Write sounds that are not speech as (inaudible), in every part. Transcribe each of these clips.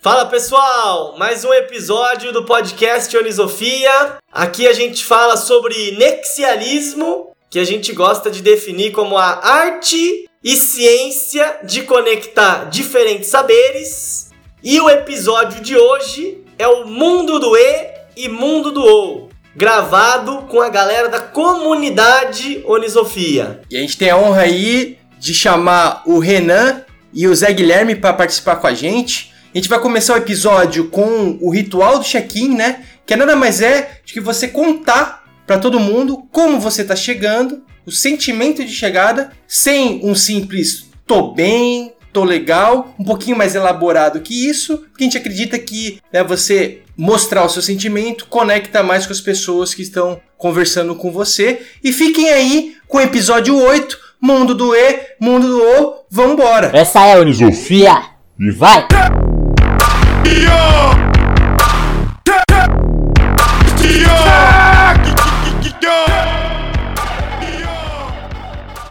Fala pessoal, mais um episódio do podcast Onisofia. Aqui a gente fala sobre nexialismo, que a gente gosta de definir como a arte e ciência de conectar diferentes saberes. E o episódio de hoje é o Mundo do E e Mundo do O, gravado com a galera da comunidade Onisofia. E a gente tem a honra aí de chamar o Renan e o Zé Guilherme para participar com a gente. A gente vai começar o episódio com o ritual do check-in, né? Que nada mais é de que você contar para todo mundo como você tá chegando, o sentimento de chegada, sem um simples tô bem, tô legal, um pouquinho mais elaborado que isso, porque a gente acredita que né, você mostrar o seu sentimento conecta mais com as pessoas que estão conversando com você. E fiquem aí com o episódio 8, Mundo do E, Mundo do O, vambora! Essa é a Unisofia e vai!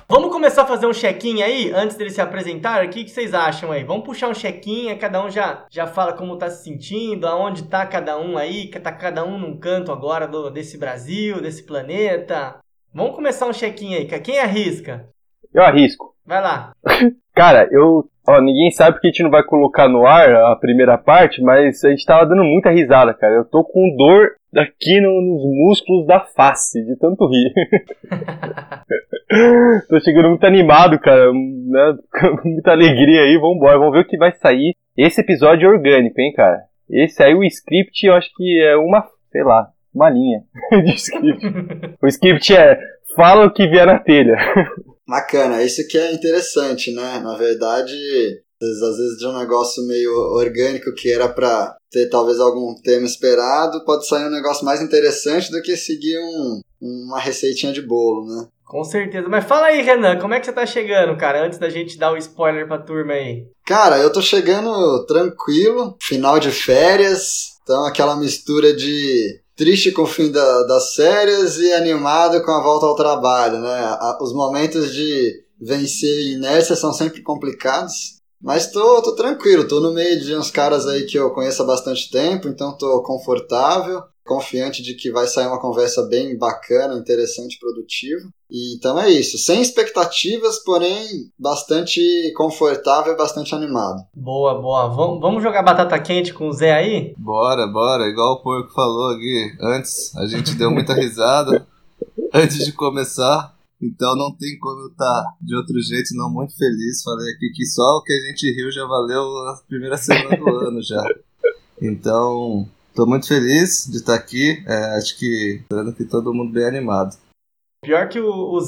Vamos começar a fazer um check-in aí, antes dele se apresentar o que vocês acham aí? Vamos puxar um check-in, cada um já, já fala como tá se sentindo, aonde tá cada um aí, que tá cada um num canto agora do, desse Brasil, desse planeta. Vamos começar um check-in aí, quem arrisca? Eu arrisco. Vai lá. (laughs) Cara, eu. Ó, ninguém sabe porque a gente não vai colocar no ar a primeira parte, mas a gente tava dando muita risada, cara. Eu tô com dor aqui no, nos músculos da face, de tanto rir. (laughs) tô chegando muito animado, cara. Né? (laughs) Muita alegria aí, vambora. Vamos ver o que vai sair. Esse episódio é orgânico, hein, cara. Esse aí, o script, eu acho que é uma, sei lá, uma linha (laughs) de script. o script é fala o que vier na telha. Bacana, isso que é interessante, né? Na verdade, às vezes de um negócio meio orgânico que era para ter talvez algum tema esperado, pode sair um negócio mais interessante do que seguir um, uma receitinha de bolo, né? Com certeza. Mas fala aí, Renan, como é que você tá chegando, cara, antes da gente dar o spoiler pra turma aí? Cara, eu tô chegando tranquilo, final de férias, então aquela mistura de triste com o fim da, das férias e animado com a volta ao trabalho, né? Os momentos de vencer inércia são sempre complicados, mas tô, tô tranquilo, tô no meio de uns caras aí que eu conheço há bastante tempo, então tô confortável confiante de que vai sair uma conversa bem bacana, interessante, produtiva. E, então é isso, sem expectativas, porém bastante confortável e bastante animado. Boa, boa. Vamos, vamos jogar batata quente com o Zé aí? Bora, bora. Igual o porco falou aqui antes, a gente deu muita risada (laughs) antes de começar. Então não tem como eu estar tá de outro jeito, não muito feliz. Falei aqui que só o que a gente riu já valeu a primeira semana do (laughs) ano já. Então, Tô muito feliz de estar aqui. É, acho que esperando que todo mundo bem animado. Pior que o, o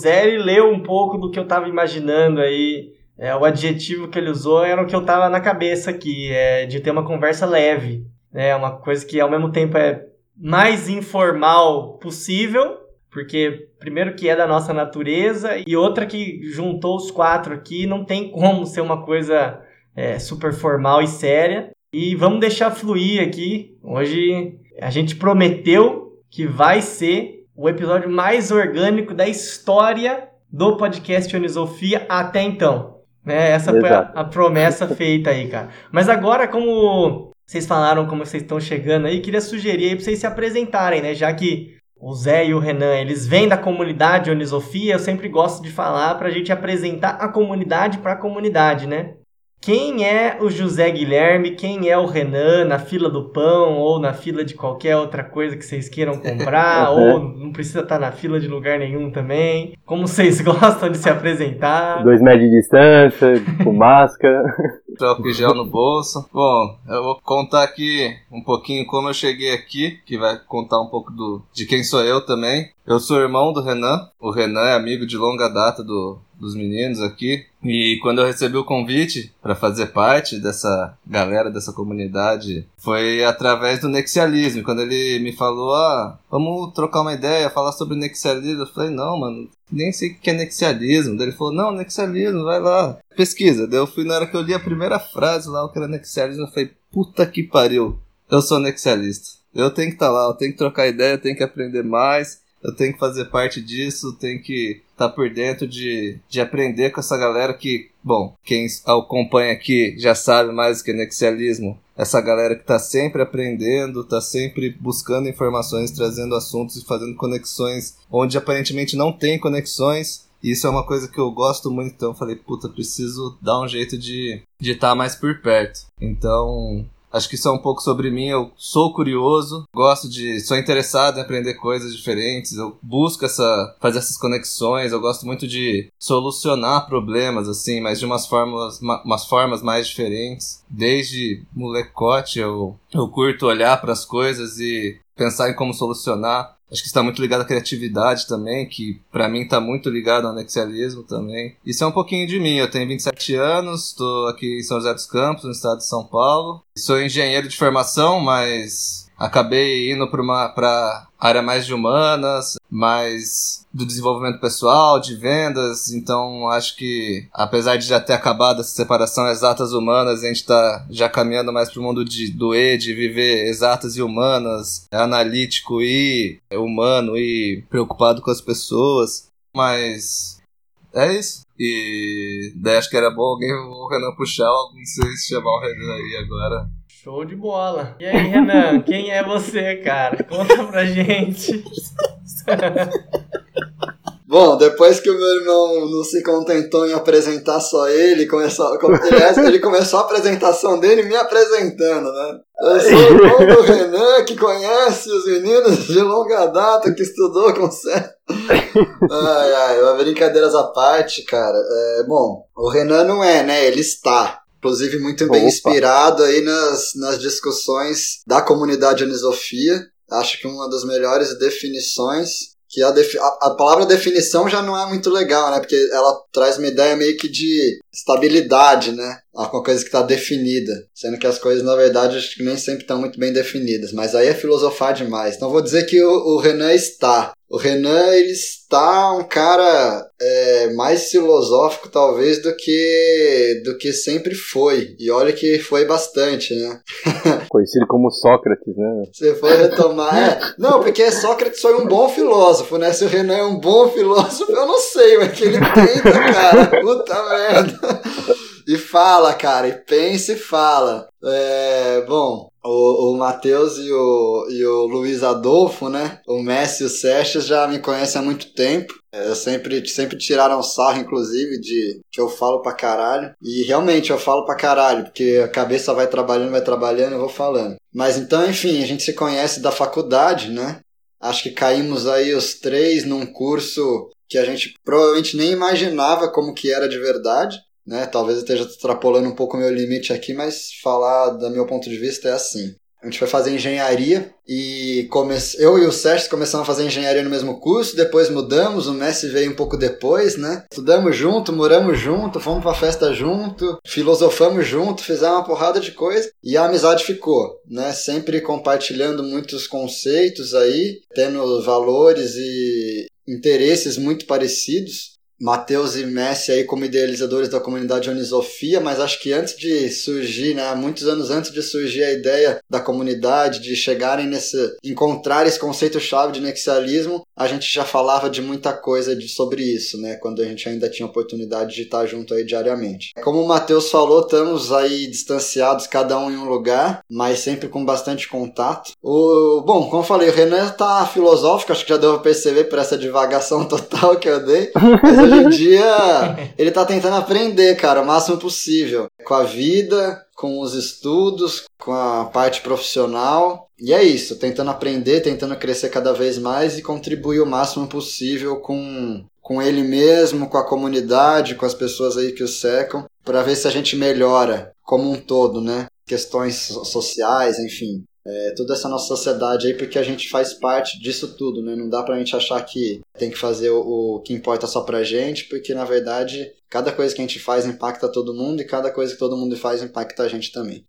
leu um pouco do que eu tava imaginando aí. É, o adjetivo que ele usou era o que eu tava na cabeça aqui, é, de ter uma conversa leve. É uma coisa que ao mesmo tempo é mais informal possível, porque primeiro que é da nossa natureza e outra que juntou os quatro aqui, não tem como ser uma coisa é, super formal e séria. E vamos deixar fluir aqui. Hoje a gente prometeu que vai ser o episódio mais orgânico da história do podcast Onisofia até então. Né? Essa Exato. foi a, a promessa feita aí, cara. Mas agora, como vocês falaram como vocês estão chegando aí, queria sugerir aí pra vocês se apresentarem, né? Já que o Zé e o Renan, eles vêm da comunidade Onisofia, eu sempre gosto de falar pra gente apresentar a comunidade pra comunidade, né? Quem é o José Guilherme? Quem é o Renan na fila do pão ou na fila de qualquer outra coisa que vocês queiram (laughs) comprar? ou não precisa estar na fila de lugar nenhum também? Como vocês (laughs) gostam de se apresentar? Dois metros de distância, com máscara. (laughs) Troca gel no bolso. Bom, eu vou contar aqui um pouquinho como eu cheguei aqui, que vai contar um pouco do, de quem sou eu também. Eu sou irmão do Renan. O Renan é amigo de longa data do, dos meninos aqui. E quando eu recebi o convite para fazer parte dessa galera, dessa comunidade, foi através do nexialismo. Quando ele me falou, ah, vamos trocar uma ideia, falar sobre nexialismo, eu falei, não, mano, nem sei o que é nexialismo. Daí ele falou, não, nexialismo, vai lá, pesquisa. Daí eu fui na hora que eu li a primeira frase lá, o que era nexialismo, eu falei, puta que pariu, eu sou nexialista. Eu tenho que estar tá lá, eu tenho que trocar ideia, eu tenho que aprender mais. Eu tenho que fazer parte disso, tenho que estar tá por dentro de, de aprender com essa galera que, bom, quem acompanha aqui já sabe mais que nexialismo. Essa galera que está sempre aprendendo, está sempre buscando informações, trazendo assuntos e fazendo conexões onde aparentemente não tem conexões. E isso é uma coisa que eu gosto muito, então eu falei, puta, preciso dar um jeito de estar de tá mais por perto. Então, Acho que isso é um pouco sobre mim. Eu sou curioso, gosto de. sou interessado em aprender coisas diferentes. Eu busco essa. fazer essas conexões. Eu gosto muito de solucionar problemas, assim, mas de umas formas, umas formas mais diferentes. Desde molecote, eu, eu curto olhar para as coisas e pensar em como solucionar. Acho que está muito ligado à criatividade também, que para mim está muito ligado ao anexialismo também. Isso é um pouquinho de mim. Eu tenho 27 anos, estou aqui em São José dos Campos, no estado de São Paulo. Sou engenheiro de formação, mas acabei indo para uma pra área mais de humanas, mais do desenvolvimento pessoal, de vendas. Então, acho que apesar de já ter acabado essa separação exatas humanas, a gente está já caminhando mais para o mundo de, do E, de viver exatas e humanas, analítico e humano e preocupado com as pessoas. Mas é isso. E daí acho que era bom alguém, o Renan puxar, sei se chamar o Renan aí agora. Show de bola. E aí, Renan, (laughs) quem é você, cara? Conta pra gente. Bom, depois que o meu irmão não se contentou em apresentar só ele, começou, ele começou a apresentação dele me apresentando, né? Eu sou o irmão do Renan, que conhece os meninos de longa data, que estudou com você. Ai, ai, brincadeiras à parte, cara. É, bom, o Renan não é, né? Ele está. Inclusive, muito bem Opa. inspirado aí nas, nas discussões da comunidade anisofia. Acho que uma das melhores definições que a, defi a, a, palavra definição já não é muito legal, né? Porque ela traz uma ideia meio que de estabilidade, né? Uma coisa que está definida. Sendo que as coisas, na verdade, acho que nem sempre estão muito bem definidas. Mas aí é filosofar demais. Então vou dizer que o, o Renan está. O Renan, ele está um cara é, mais filosófico, talvez, do que, do que sempre foi. E olha que foi bastante, né? (laughs) Conhecido como Sócrates, né? Você foi retomar. É. Não, porque Sócrates foi um bom filósofo, né? Se o Renan é um bom filósofo, eu não sei, mas que ele tenta, cara. Puta merda. (laughs) E fala, cara, e pensa e fala. É, bom, o, o Matheus e o, e o Luiz Adolfo, né? O Messi e o Sérgio já me conhecem há muito tempo. É, sempre, sempre tiraram sarro, inclusive, de que eu falo pra caralho. E realmente eu falo pra caralho, porque a cabeça vai trabalhando, vai trabalhando, eu vou falando. Mas então, enfim, a gente se conhece da faculdade, né? Acho que caímos aí os três num curso que a gente provavelmente nem imaginava como que era de verdade né? Talvez eu esteja extrapolando um pouco o meu limite aqui, mas falar do meu ponto de vista é assim. A gente foi fazer engenharia e come... eu e o Sérgio começamos a fazer engenharia no mesmo curso, depois mudamos, o Messi veio um pouco depois, né? Estudamos junto, moramos junto, fomos pra festa junto, filosofamos junto, fizemos uma porrada de coisa e a amizade ficou, né? Sempre compartilhando muitos conceitos aí, tendo valores e interesses muito parecidos. Matheus e Messi aí como idealizadores da comunidade Onisofia, mas acho que antes de surgir, né, muitos anos antes de surgir a ideia da comunidade, de chegarem nesse, encontrar esse conceito-chave de nexialismo, a gente já falava de muita coisa de, sobre isso, né, quando a gente ainda tinha oportunidade de estar junto aí diariamente. Como o Matheus falou, estamos aí distanciados, cada um em um lugar, mas sempre com bastante contato. O, bom, como eu falei, o Renan tá filosófico, acho que já deu pra perceber por essa divagação (laughs) total que eu dei, mas hoje em dia (laughs) ele tá tentando aprender, cara, o máximo possível. Com a vida, com os estudos, com a parte profissional. E é isso, tentando aprender, tentando crescer cada vez mais e contribuir o máximo possível com, com ele mesmo, com a comunidade, com as pessoas aí que o secam, para ver se a gente melhora como um todo, né? Questões sociais, enfim é, toda essa nossa sociedade aí, porque a gente faz parte disso tudo, né? Não dá pra gente achar que tem que fazer o, o que importa só pra gente, porque na verdade cada coisa que a gente faz impacta todo mundo e cada coisa que todo mundo faz impacta a gente também.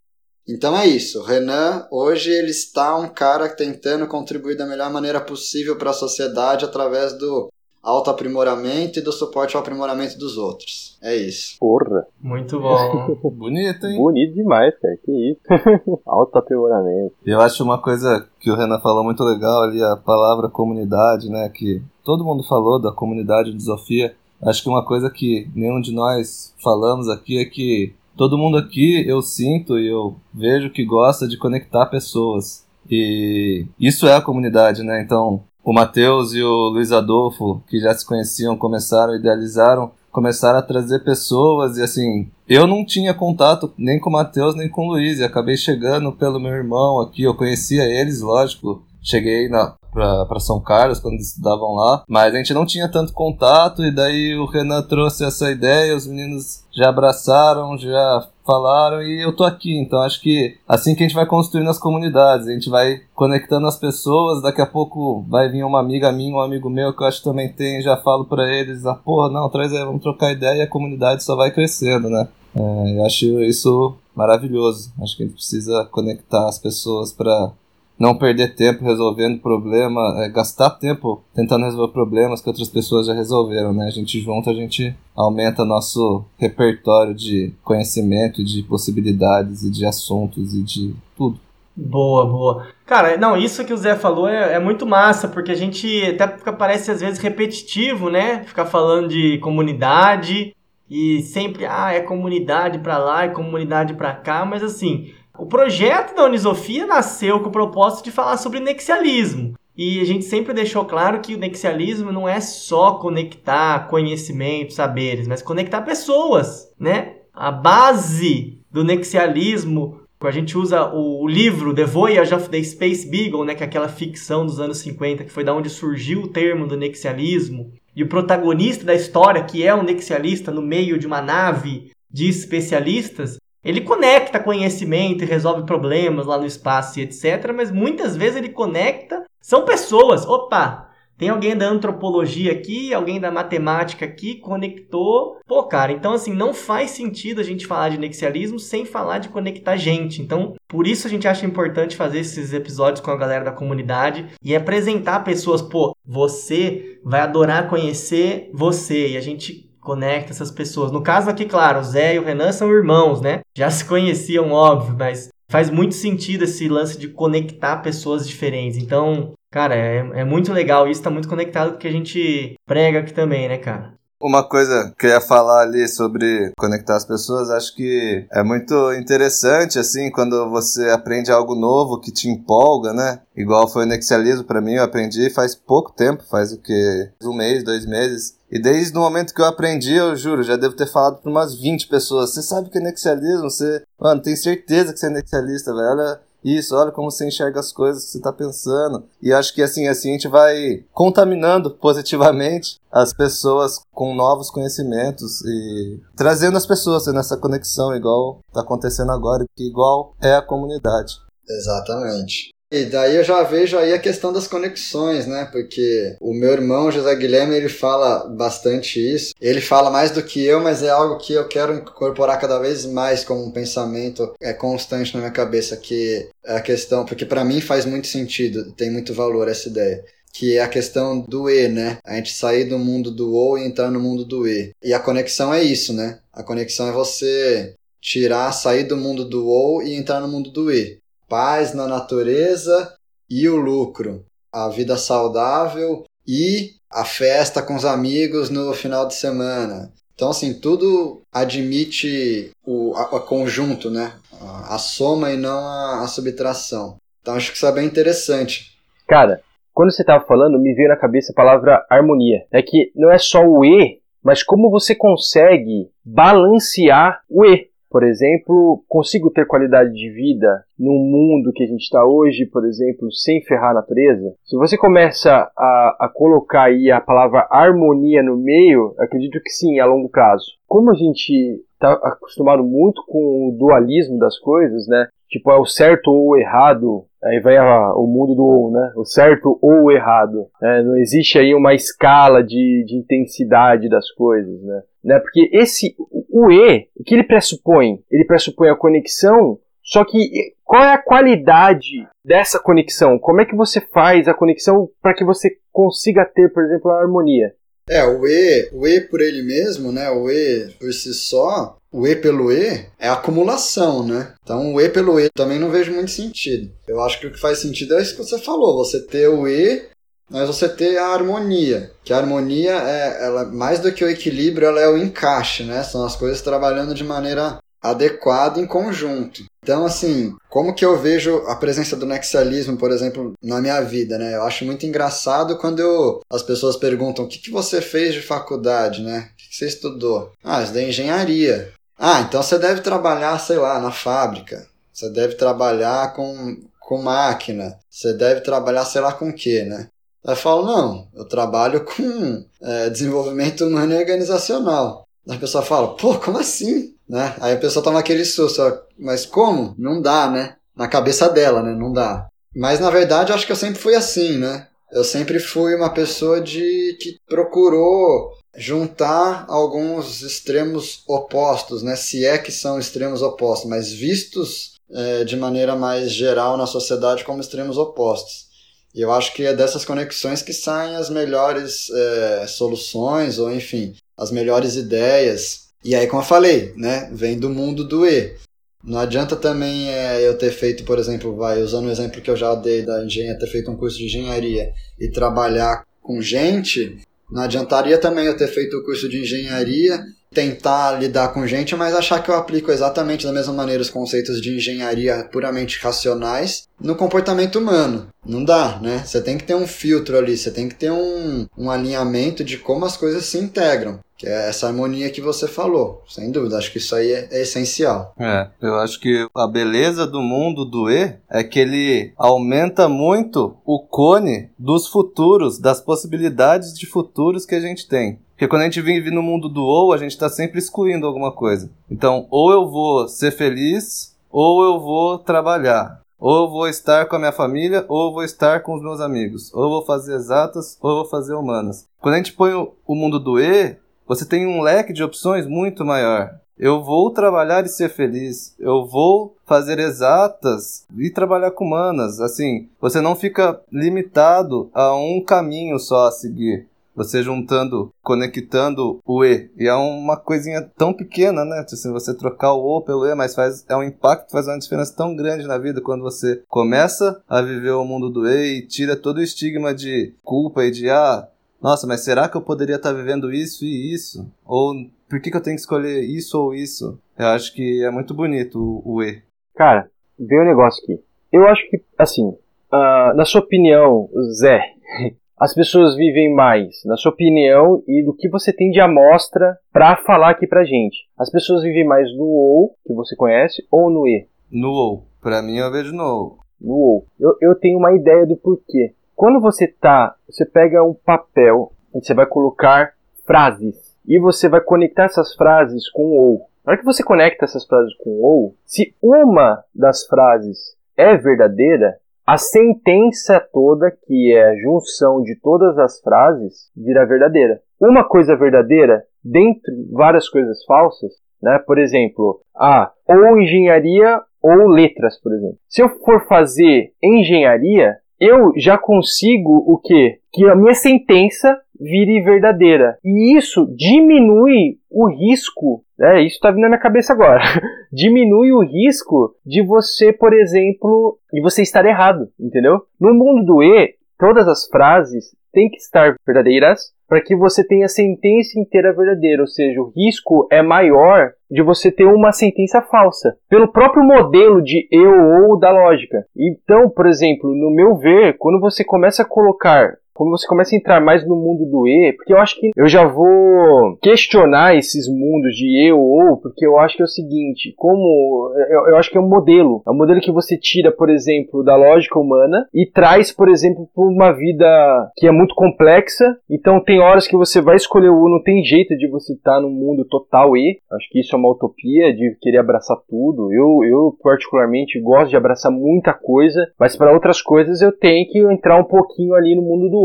Então é isso. Renan, hoje, ele está um cara tentando contribuir da melhor maneira possível para a sociedade através do autoaprimoramento e do suporte ao aprimoramento dos outros. É isso. Porra, Muito bom. (laughs) Bonito, hein? bonito demais, cara. Que isso. (laughs) Autoaprimoramento. Eu acho uma coisa que o Renan falou muito legal ali, a palavra comunidade, né? Que todo mundo falou da comunidade de Sofia. Acho que uma coisa que nenhum de nós falamos aqui é que todo mundo aqui eu sinto e eu vejo que gosta de conectar pessoas. E isso é a comunidade, né? Então, o Matheus e o Luiz Adolfo, que já se conheciam, começaram, idealizaram, começaram a trazer pessoas e assim, eu não tinha contato nem com o Matheus nem com o Luiz, e acabei chegando pelo meu irmão aqui, eu conhecia eles, lógico. Cheguei na, pra São Carlos quando estudavam lá, mas a gente não tinha tanto contato, e daí o Renan trouxe essa ideia, os meninos já abraçaram, já falaram, e eu tô aqui. Então acho que assim que a gente vai construindo as comunidades, a gente vai conectando as pessoas, daqui a pouco vai vir uma amiga minha, um amigo meu que eu acho que também tem, já falo pra eles, ah, porra, não, traz aí, vamos trocar ideia e a comunidade só vai crescendo, né? É, eu acho isso maravilhoso. Acho que a gente precisa conectar as pessoas para não perder tempo resolvendo problema, é, gastar tempo tentando resolver problemas que outras pessoas já resolveram, né? A gente junto, a gente aumenta nosso repertório de conhecimento, de possibilidades e de assuntos e de tudo. Boa, boa. Cara, não, isso que o Zé falou é, é muito massa, porque a gente até fica- parece às vezes repetitivo, né? Ficar falando de comunidade e sempre, ah, é comunidade pra lá, é comunidade pra cá, mas assim, o projeto da Unisofia nasceu com o propósito de falar sobre nexialismo. E a gente sempre deixou claro que o nexialismo não é só conectar conhecimento, saberes, mas conectar pessoas, né? A base do nexialismo a gente usa o, o livro The Voyage of the Space Beagle, né, que é aquela ficção dos anos 50, que foi da onde surgiu o termo do nexialismo. E o protagonista da história, que é um nexialista no meio de uma nave de especialistas, ele conecta conhecimento e resolve problemas lá no espaço e etc. Mas muitas vezes ele conecta. São pessoas. Opa! Tem alguém da antropologia aqui, alguém da matemática aqui, conectou. Pô, cara, então assim, não faz sentido a gente falar de nexialismo sem falar de conectar gente. Então, por isso a gente acha importante fazer esses episódios com a galera da comunidade e apresentar pessoas, pô, você vai adorar conhecer você e a gente conecta essas pessoas. No caso aqui, claro, o Zé e o Renan são irmãos, né? Já se conheciam, óbvio, mas faz muito sentido esse lance de conectar pessoas diferentes. Então, cara, é, é muito legal. Isso tá muito conectado com o que a gente prega aqui também, né, cara? Uma coisa que eu ia falar ali sobre conectar as pessoas, acho que é muito interessante, assim, quando você aprende algo novo que te empolga, né? Igual foi o nexialismo para mim, eu aprendi faz pouco tempo, faz o que? Um mês, dois meses. E desde o momento que eu aprendi, eu juro, já devo ter falado para umas 20 pessoas. Você sabe o que é nexialismo? Você, mano, tem certeza que você é nexialista, velho. Olha isso, olha como você enxerga as coisas que você tá pensando. E acho que assim, assim a gente vai contaminando (laughs) positivamente as pessoas com novos conhecimentos e trazendo as pessoas nessa conexão, igual tá acontecendo agora, que igual é a comunidade. Exatamente. E daí eu já vejo aí a questão das conexões, né? Porque o meu irmão José Guilherme, ele fala bastante isso. Ele fala mais do que eu, mas é algo que eu quero incorporar cada vez mais como um pensamento é constante na minha cabeça, que é a questão, porque para mim faz muito sentido, tem muito valor essa ideia. Que é a questão do E, né? A gente sair do mundo do O e entrar no mundo do E. E a conexão é isso, né? A conexão é você tirar, sair do mundo do O e entrar no mundo do E paz na natureza e o lucro, a vida saudável e a festa com os amigos no final de semana. Então, assim, tudo admite o a, a conjunto, né? A, a, soma e não a, a subtração. Então, acho que isso é bem interessante. Cara, quando você estava falando, me veio na cabeça a palavra harmonia. É que não é só o E, mas como você consegue balancear o E. Por exemplo, consigo ter qualidade de vida num mundo que a gente está hoje, por exemplo, sem ferrar a natureza? Se você começa a, a colocar aí a palavra harmonia no meio, acredito que sim, a longo prazo. Como a gente está acostumado muito com o dualismo das coisas, né? Tipo, é o certo ou o errado, aí vai a, o mundo do ou, né? O certo ou o errado. Né? Não existe aí uma escala de, de intensidade das coisas, né? Né? Porque esse, o E, o que ele pressupõe? Ele pressupõe a conexão, só que qual é a qualidade dessa conexão? Como é que você faz a conexão para que você consiga ter, por exemplo, a harmonia? É, o E, o E por ele mesmo, né? O E por si só, o E pelo E é acumulação, né? Então o E pelo E também não vejo muito sentido. Eu acho que o que faz sentido é isso que você falou, você ter o E, mas você ter a harmonia. Que a harmonia é ela mais do que o equilíbrio, ela é o encaixe, né? São as coisas trabalhando de maneira adequada em conjunto. Então, assim, como que eu vejo a presença do nexialismo, por exemplo, na minha vida, né? Eu acho muito engraçado quando eu, as pessoas perguntam o que, que você fez de faculdade, né? O que, você estudou? Ah, estudei engenharia. Ah, então você deve trabalhar, sei lá, na fábrica. Você deve trabalhar com, com máquina. Você deve trabalhar, sei lá, com o quê, né? Aí eu falo, não, eu trabalho (laughs) com é, desenvolvimento humano e organizacional. Aí a pessoa fala, pô, como assim? Né? Aí a pessoa toma aquele susto, mas como? Não dá, né? Na cabeça dela, né? Não dá. Mas na verdade eu acho que eu sempre fui assim, né? Eu sempre fui uma pessoa de que procurou juntar alguns extremos opostos, né? Se é que são extremos opostos, mas vistos é, de maneira mais geral na sociedade como extremos opostos. E eu acho que é dessas conexões que saem as melhores é, soluções, ou enfim, as melhores ideias. E aí, como eu falei, né, vem do mundo do E. Não adianta também é, eu ter feito, por exemplo, vai, usando o exemplo que eu já dei da engenharia, ter feito um curso de engenharia e trabalhar com gente não adiantaria também eu ter feito o curso de engenharia, tentar lidar com gente, mas achar que eu aplico exatamente da mesma maneira os conceitos de engenharia puramente racionais no comportamento humano. Não dá, né? Você tem que ter um filtro ali, você tem que ter um, um alinhamento de como as coisas se integram. Que é essa harmonia que você falou. Sem dúvida, acho que isso aí é, é, essencial. É, eu acho que a beleza do mundo do E é que ele aumenta muito o cone dos futuros, das possibilidades de futuros que a gente tem. Porque quando a gente vive no mundo do ou, a gente está sempre excluindo alguma coisa. Então, ou eu vou ser feliz, ou eu vou trabalhar. Ou eu vou estar com a minha família, ou eu vou estar com os meus amigos. Ou eu vou fazer exatas, ou eu vou fazer humanas. Quando a gente põe o mundo do E, você tem um leque de opções muito maior. Eu vou trabalhar e ser feliz. Eu vou fazer exatas e trabalhar com humanas. Assim, você não fica limitado a um caminho só a seguir. Você juntando, conectando o E. E é uma coisinha tão pequena, né? Assim, você trocar o O pelo E, mas faz, é um impacto, faz uma diferença tão grande na vida quando você começa a viver o mundo do E e tira todo o estigma de culpa e de, ah, nossa, mas será que eu poderia estar vivendo isso e isso? Ou por que, que eu tenho que escolher isso ou isso? Eu acho que é muito bonito o, o E. Cara, veio um negócio aqui. Eu acho que, assim, uh, na sua opinião, Zé, (laughs) as pessoas vivem mais, na sua opinião, e do que você tem de amostra para falar aqui pra gente? As pessoas vivem mais no OU, que você conhece, ou no E? No OU. Pra mim, eu vejo no OU. No OU. Eu, eu tenho uma ideia do porquê. Quando você tá, você pega um papel e você vai colocar frases e você vai conectar essas frases com ou. Na hora que você conecta essas frases com ou, se uma das frases é verdadeira, a sentença toda, que é a junção de todas as frases, vira verdadeira. Uma coisa verdadeira, dentre várias coisas falsas, né? Por exemplo, ah, ou engenharia ou letras, por exemplo. Se eu for fazer engenharia, eu já consigo o quê? Que a minha sentença vire verdadeira. E isso diminui o risco, né? Isso está vindo na minha cabeça agora. (laughs) diminui o risco de você, por exemplo, de você estar errado, entendeu? No mundo do E, todas as frases têm que estar verdadeiras para que você tenha a sentença inteira verdadeira, ou seja, o risco é maior de você ter uma sentença falsa, pelo próprio modelo de eu ou da lógica. Então, por exemplo, no meu ver, quando você começa a colocar quando você começa a entrar mais no mundo do E, porque eu acho que eu já vou questionar esses mundos de eu ou, porque eu acho que é o seguinte, como eu, eu acho que é um modelo, é um modelo que você tira, por exemplo, da lógica humana e traz, por exemplo, para uma vida que é muito complexa. Então tem horas que você vai escolher o não tem jeito de você estar tá no mundo total E. Acho que isso é uma utopia de querer abraçar tudo. Eu, eu particularmente gosto de abraçar muita coisa, mas para outras coisas eu tenho que entrar um pouquinho ali no mundo do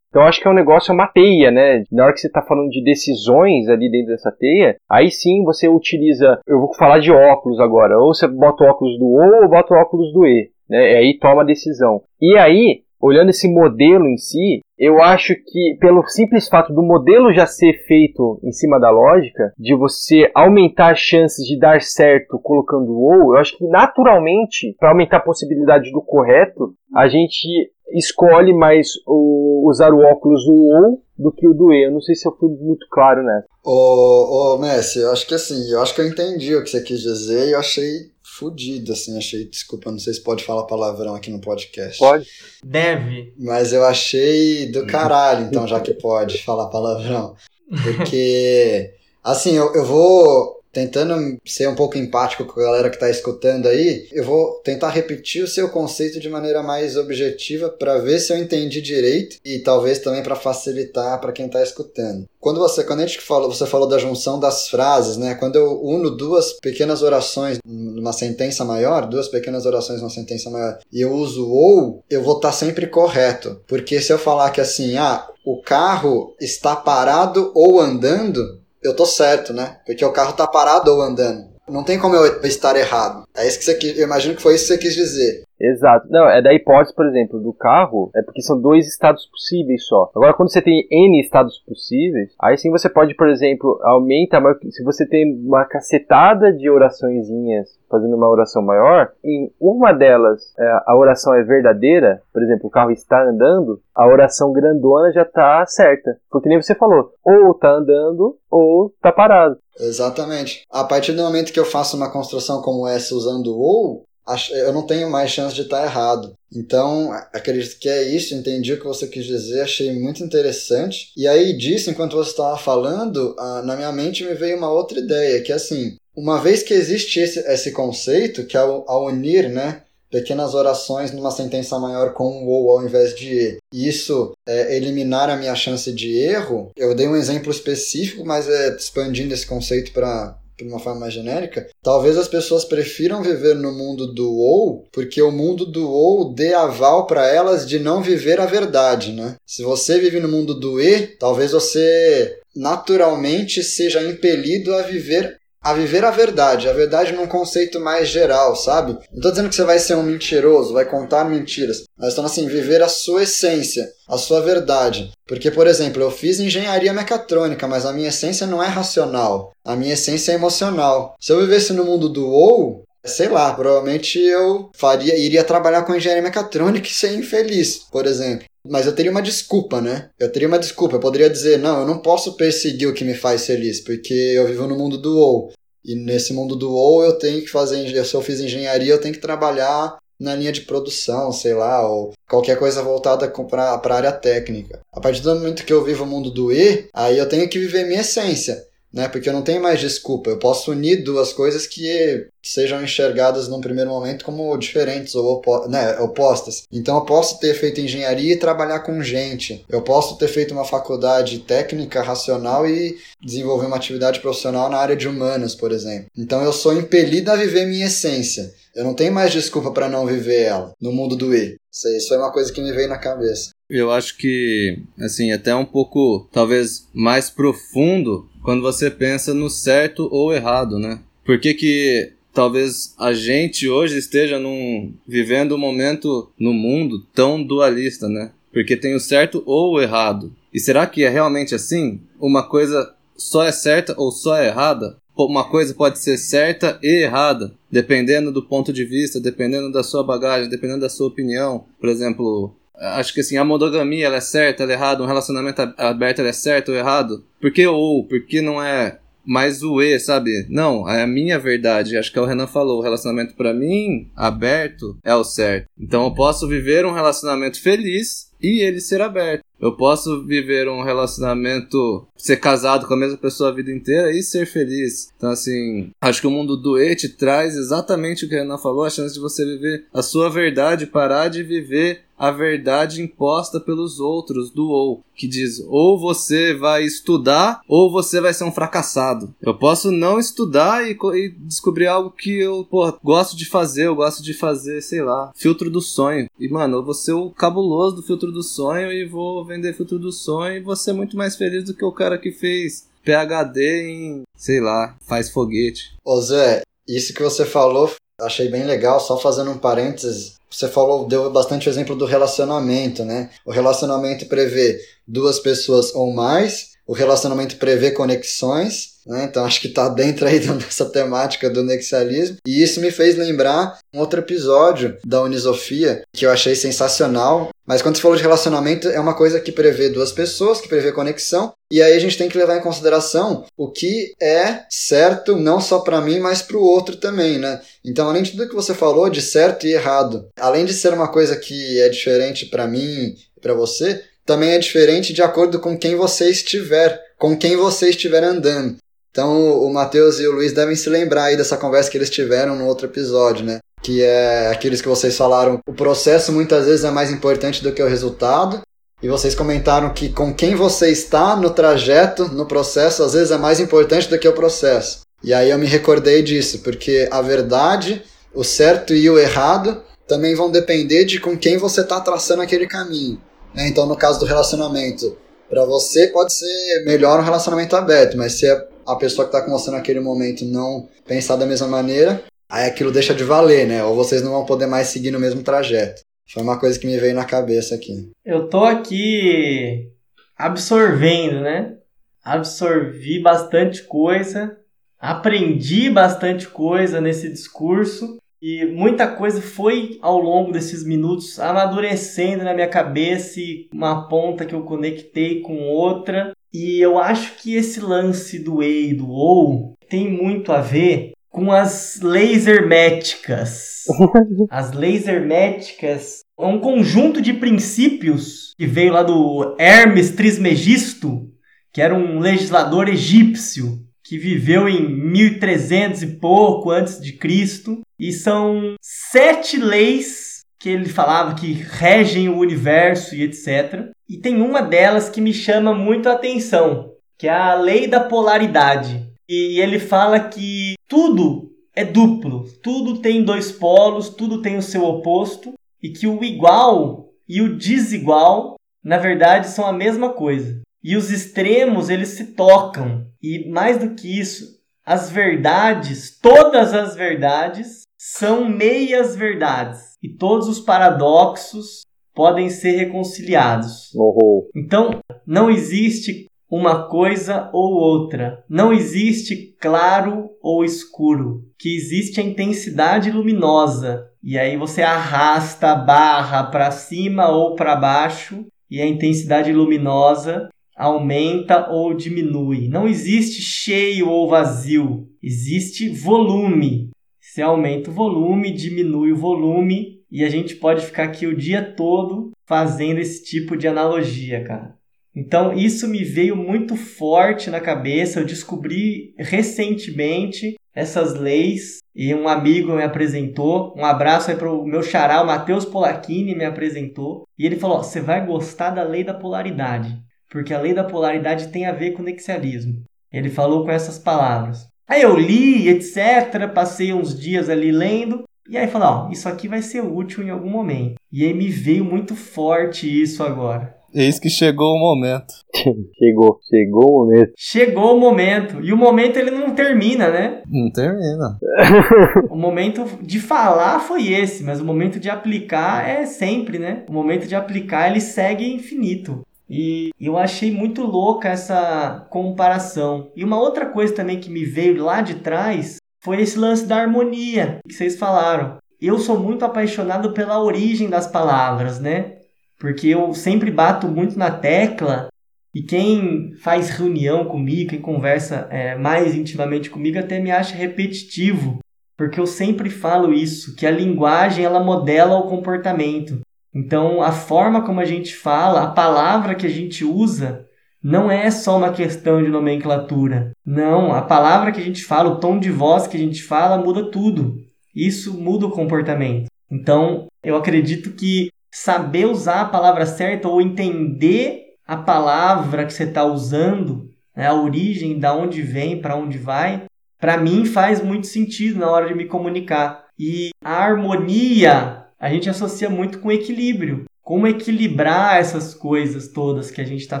então acho que é um negócio, é uma teia, né? Na hora que você está falando de decisões ali dentro dessa teia, aí sim você utiliza, eu vou falar de óculos agora, ou você bota o óculos do O ou bota o óculos do E, né? E aí toma a decisão. E aí, olhando esse modelo em si, eu acho que pelo simples fato do modelo já ser feito em cima da lógica, de você aumentar as chances de dar certo colocando o ou, eu acho que naturalmente, para aumentar a possibilidade do correto, a gente escolhe mais o, usar o óculos do ou do que o do e. Eu não sei se eu fui muito claro nessa. Ô, ô Messi, eu acho que assim, eu acho que eu entendi o que você quis dizer e eu achei fudido, assim, achei, desculpa, não sei se pode falar palavrão aqui no podcast. Pode? Deve. Mas eu achei do caralho, então, já que pode falar palavrão. Porque, assim, eu, eu vou tentando ser um pouco empático com a galera que está escutando aí, eu vou tentar repetir o seu conceito de maneira mais objetiva para ver se eu entendi direito e talvez também para facilitar para quem está escutando. Quando você, quando a gente falou, você falou da junção das frases, né? Quando eu uno duas pequenas orações numa sentença maior, duas pequenas orações numa sentença maior, e eu uso ou, eu vou estar tá sempre correto, porque se eu falar que assim, ah, o carro está parado ou andando, eu tô certo, né? Porque o carro tá parado ou andando. Não tem como eu estar errado. É isso que você eu imagino que foi isso que você quis dizer. Exato. Não, é da hipótese, por exemplo, do carro, é porque são dois estados possíveis só. Agora, quando você tem N estados possíveis, aí sim você pode, por exemplo, aumenta, se você tem uma cacetada de oraçõezinhas fazendo uma oração maior, em uma delas é, a oração é verdadeira, por exemplo, o carro está andando, a oração grandona já está certa. Porque nem você falou, ou está andando ou está parado. Exatamente. A partir do momento que eu faço uma construção como essa usando ou, eu não tenho mais chance de estar errado. Então, acredito que é isso, entendi o que você quis dizer, achei muito interessante. E aí disso, enquanto você estava falando, na minha mente me veio uma outra ideia, que é assim, uma vez que existe esse, esse conceito, que é ao unir, né, pequenas orações numa sentença maior com um ou ao invés de e, e isso é, eliminar a minha chance de erro, eu dei um exemplo específico, mas é expandindo esse conceito para de uma forma mais genérica, talvez as pessoas prefiram viver no mundo do ou, porque o mundo do ou dê aval para elas de não viver a verdade, né? Se você vive no mundo do e, talvez você naturalmente seja impelido a viver a viver a verdade, a verdade num conceito mais geral, sabe? Não tô dizendo que você vai ser um mentiroso, vai contar mentiras, mas estão assim, viver a sua essência, a sua verdade. Porque, por exemplo, eu fiz engenharia mecatrônica, mas a minha essência não é racional, a minha essência é emocional. Se eu vivesse no mundo do ou, sei lá, provavelmente eu faria, iria trabalhar com engenharia mecatrônica e ser infeliz, por exemplo. Mas eu teria uma desculpa, né? Eu teria uma desculpa. Eu poderia dizer, não, eu não posso perseguir o que me faz feliz, porque eu vivo no mundo do ou. E nesse mundo do ou eu tenho que fazer, se eu fiz engenharia, eu tenho que trabalhar na linha de produção, sei lá, ou qualquer coisa voltada para a área técnica. A partir do momento que eu vivo o mundo do E, aí eu tenho que viver minha essência né? Porque eu não tenho mais desculpa. Eu posso unir duas coisas que sejam enxergadas num primeiro momento como diferentes ou opo né, opostas. Então eu posso ter feito engenharia e trabalhar com gente. Eu posso ter feito uma faculdade técnica racional e desenvolver uma atividade profissional na área de humanas, por exemplo. Então eu sou impelido a viver minha essência. Eu não tenho mais desculpa para não viver ela no mundo do E. Isso é uma coisa que me veio na cabeça. Eu acho que, assim, até um pouco, talvez, mais profundo quando você pensa no certo ou errado, né? Por que que talvez a gente hoje esteja num, vivendo um momento no mundo tão dualista, né? Porque tem o certo ou o errado. E será que é realmente assim? Uma coisa só é certa ou só é errada? Uma coisa pode ser certa e errada, dependendo do ponto de vista, dependendo da sua bagagem, dependendo da sua opinião. Por exemplo, Acho que assim, a monogamia ela é certa, ela é errada, um relacionamento aberto ela é certo ou errado. Por que ou? Por que não é mais o E, sabe? Não, é a minha verdade. Acho que é o Renan falou. O relacionamento para mim, aberto, é o certo. Então eu posso viver um relacionamento feliz e ele ser aberto. Eu posso viver um relacionamento, ser casado com a mesma pessoa a vida inteira e ser feliz. Então, assim, acho que o mundo do te traz exatamente o que a Renan falou: a chance de você viver a sua verdade, parar de viver a verdade imposta pelos outros do ou, que diz ou você vai estudar ou você vai ser um fracassado. Eu posso não estudar e, e descobrir algo que eu gosto de fazer, eu gosto de fazer, sei lá, filtro do sonho. E mano, eu vou ser o cabuloso do filtro do sonho e vou vender filtro do sonho e vou ser muito mais feliz do que o cara que fez PhD em, sei lá, faz foguete. Ô Zé, isso que você falou Achei bem legal, só fazendo um parênteses. Você falou, deu bastante exemplo do relacionamento, né? O relacionamento prevê duas pessoas ou mais, o relacionamento prevê conexões, né? Então acho que está dentro aí (laughs) dessa temática do nexialismo. E isso me fez lembrar um outro episódio da Unisofia que eu achei sensacional. Mas quando você falou de relacionamento, é uma coisa que prevê duas pessoas, que prevê conexão. E aí a gente tem que levar em consideração o que é certo não só para mim, mas para o outro também, né? Então, além de tudo que você falou de certo e errado, além de ser uma coisa que é diferente para mim para você, também é diferente de acordo com quem você estiver, com quem você estiver andando. Então o Matheus e o Luiz devem se lembrar aí dessa conversa que eles tiveram no outro episódio, né? Que é aqueles que vocês falaram, o processo muitas vezes é mais importante do que o resultado. E vocês comentaram que com quem você está no trajeto, no processo, às vezes é mais importante do que o processo. E aí eu me recordei disso, porque a verdade, o certo e o errado também vão depender de com quem você está traçando aquele caminho. Né? Então, no caso do relacionamento, para você pode ser melhor um relacionamento aberto, mas se a pessoa que está com você naquele momento não pensar da mesma maneira, aí aquilo deixa de valer, né? Ou vocês não vão poder mais seguir no mesmo trajeto. Foi uma coisa que me veio na cabeça aqui. Eu tô aqui absorvendo, né? Absorvi bastante coisa, aprendi bastante coisa nesse discurso e muita coisa foi ao longo desses minutos amadurecendo na minha cabeça e uma ponta que eu conectei com outra. E eu acho que esse lance do E e do OU tem muito a ver com as leis herméticas. (laughs) As leis herméticas é um conjunto de princípios que veio lá do Hermes Trismegisto, que era um legislador egípcio que viveu em 1300 e pouco antes de Cristo, e são sete leis que ele falava que regem o universo e etc. E tem uma delas que me chama muito a atenção, que é a lei da polaridade. E ele fala que tudo é duplo, tudo tem dois polos, tudo tem o seu oposto, e que o igual e o desigual, na verdade, são a mesma coisa. E os extremos, eles se tocam. E mais do que isso, as verdades, todas as verdades, são meias verdades. E todos os paradoxos podem ser reconciliados. Uhum. Então, não existe uma coisa ou outra. Não existe claro ou escuro. Que existe a intensidade luminosa. E aí você arrasta a barra para cima ou para baixo. E a intensidade luminosa aumenta ou diminui. Não existe cheio ou vazio, existe volume. Se aumenta o volume, diminui o volume e a gente pode ficar aqui o dia todo fazendo esse tipo de analogia, cara. Então isso me veio muito forte na cabeça. Eu descobri recentemente essas leis e um amigo me apresentou. Um abraço aí para o meu xará, o Matheus Polacchini, me apresentou. E ele falou: Você vai gostar da lei da polaridade porque a lei da polaridade tem a ver com o nexialismo. Ele falou com essas palavras. Aí eu li, etc, passei uns dias ali lendo, e aí falou, ó, isso aqui vai ser útil em algum momento. E aí me veio muito forte isso agora. Eis que chegou o momento. (laughs) chegou, chegou o momento. Chegou o momento. E o momento ele não termina, né? Não termina. (laughs) o momento de falar foi esse, mas o momento de aplicar é sempre, né? O momento de aplicar ele segue infinito. E eu achei muito louca essa comparação. E uma outra coisa também que me veio lá de trás foi esse lance da harmonia que vocês falaram. Eu sou muito apaixonado pela origem das palavras, né? Porque eu sempre bato muito na tecla e quem faz reunião comigo, quem conversa é, mais intimamente comigo, até me acha repetitivo, porque eu sempre falo isso, que a linguagem ela modela o comportamento. Então, a forma como a gente fala, a palavra que a gente usa, não é só uma questão de nomenclatura. Não, a palavra que a gente fala, o tom de voz que a gente fala, muda tudo. Isso muda o comportamento. Então, eu acredito que saber usar a palavra certa ou entender a palavra que você está usando, né, a origem, da onde vem, para onde vai, para mim faz muito sentido na hora de me comunicar. E a harmonia a gente associa muito com equilíbrio. Como equilibrar essas coisas todas que a gente está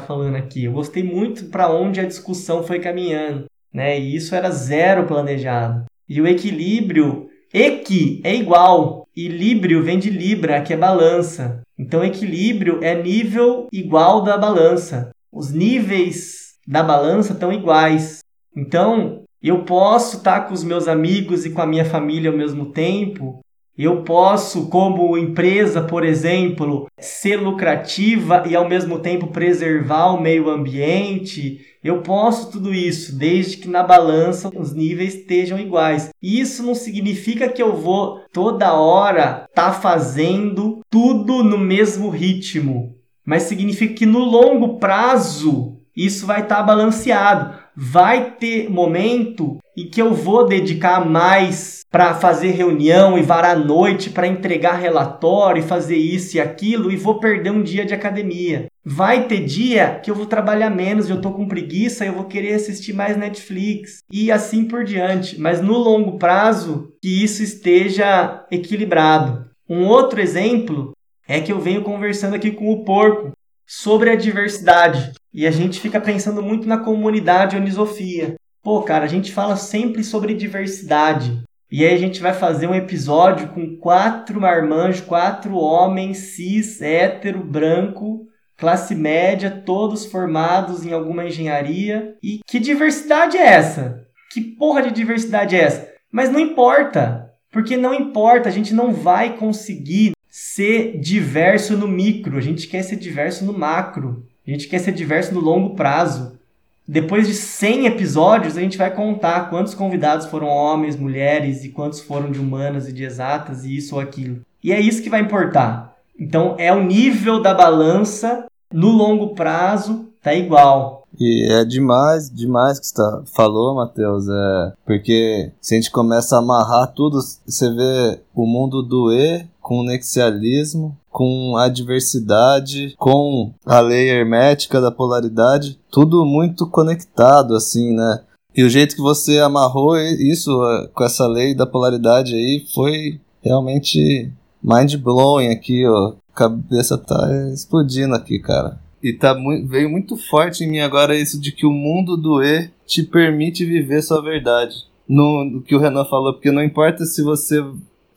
falando aqui. Eu gostei muito para onde a discussão foi caminhando, né? E isso era zero planejado. E o equilíbrio Equi é igual, e líbrio vem de libra, que é balança. Então, equilíbrio é nível igual da balança. Os níveis da balança estão iguais. Então, eu posso estar com os meus amigos e com a minha família ao mesmo tempo. Eu posso, como empresa, por exemplo, ser lucrativa e ao mesmo tempo preservar o meio ambiente. Eu posso tudo isso, desde que na balança os níveis estejam iguais. Isso não significa que eu vou toda hora estar tá fazendo tudo no mesmo ritmo, mas significa que no longo prazo isso vai estar tá balanceado vai ter momento em que eu vou dedicar mais para fazer reunião e varar a noite para entregar relatório e fazer isso e aquilo e vou perder um dia de academia. Vai ter dia que eu vou trabalhar menos, eu tô com preguiça, eu vou querer assistir mais Netflix e assim por diante. Mas no longo prazo que isso esteja equilibrado. Um outro exemplo é que eu venho conversando aqui com o porco sobre a diversidade. E a gente fica pensando muito na comunidade Onisofia. Pô, cara, a gente fala sempre sobre diversidade. E aí a gente vai fazer um episódio com quatro marmanjos, quatro homens cis, hétero, branco, classe média, todos formados em alguma engenharia. E que diversidade é essa? Que porra de diversidade é essa? Mas não importa, porque não importa, a gente não vai conseguir ser diverso no micro, a gente quer ser diverso no macro. A gente quer ser diverso no longo prazo. Depois de 100 episódios, a gente vai contar quantos convidados foram homens, mulheres e quantos foram de humanas e de exatas e isso ou aquilo. E é isso que vai importar. Então, é o nível da balança no longo prazo tá igual. E é demais, demais que você tá, falou, Matheus. É, porque se a gente começa a amarrar tudo, você vê o mundo do E com o nexialismo, com a diversidade, com a lei hermética da polaridade, tudo muito conectado, assim, né? E o jeito que você amarrou isso é, com essa lei da polaridade aí foi realmente mind blowing aqui, ó. A cabeça tá explodindo aqui, cara. E tá muito, veio muito forte em mim agora isso de que o mundo do E te permite viver sua verdade. No, no que o Renan falou, porque não importa se você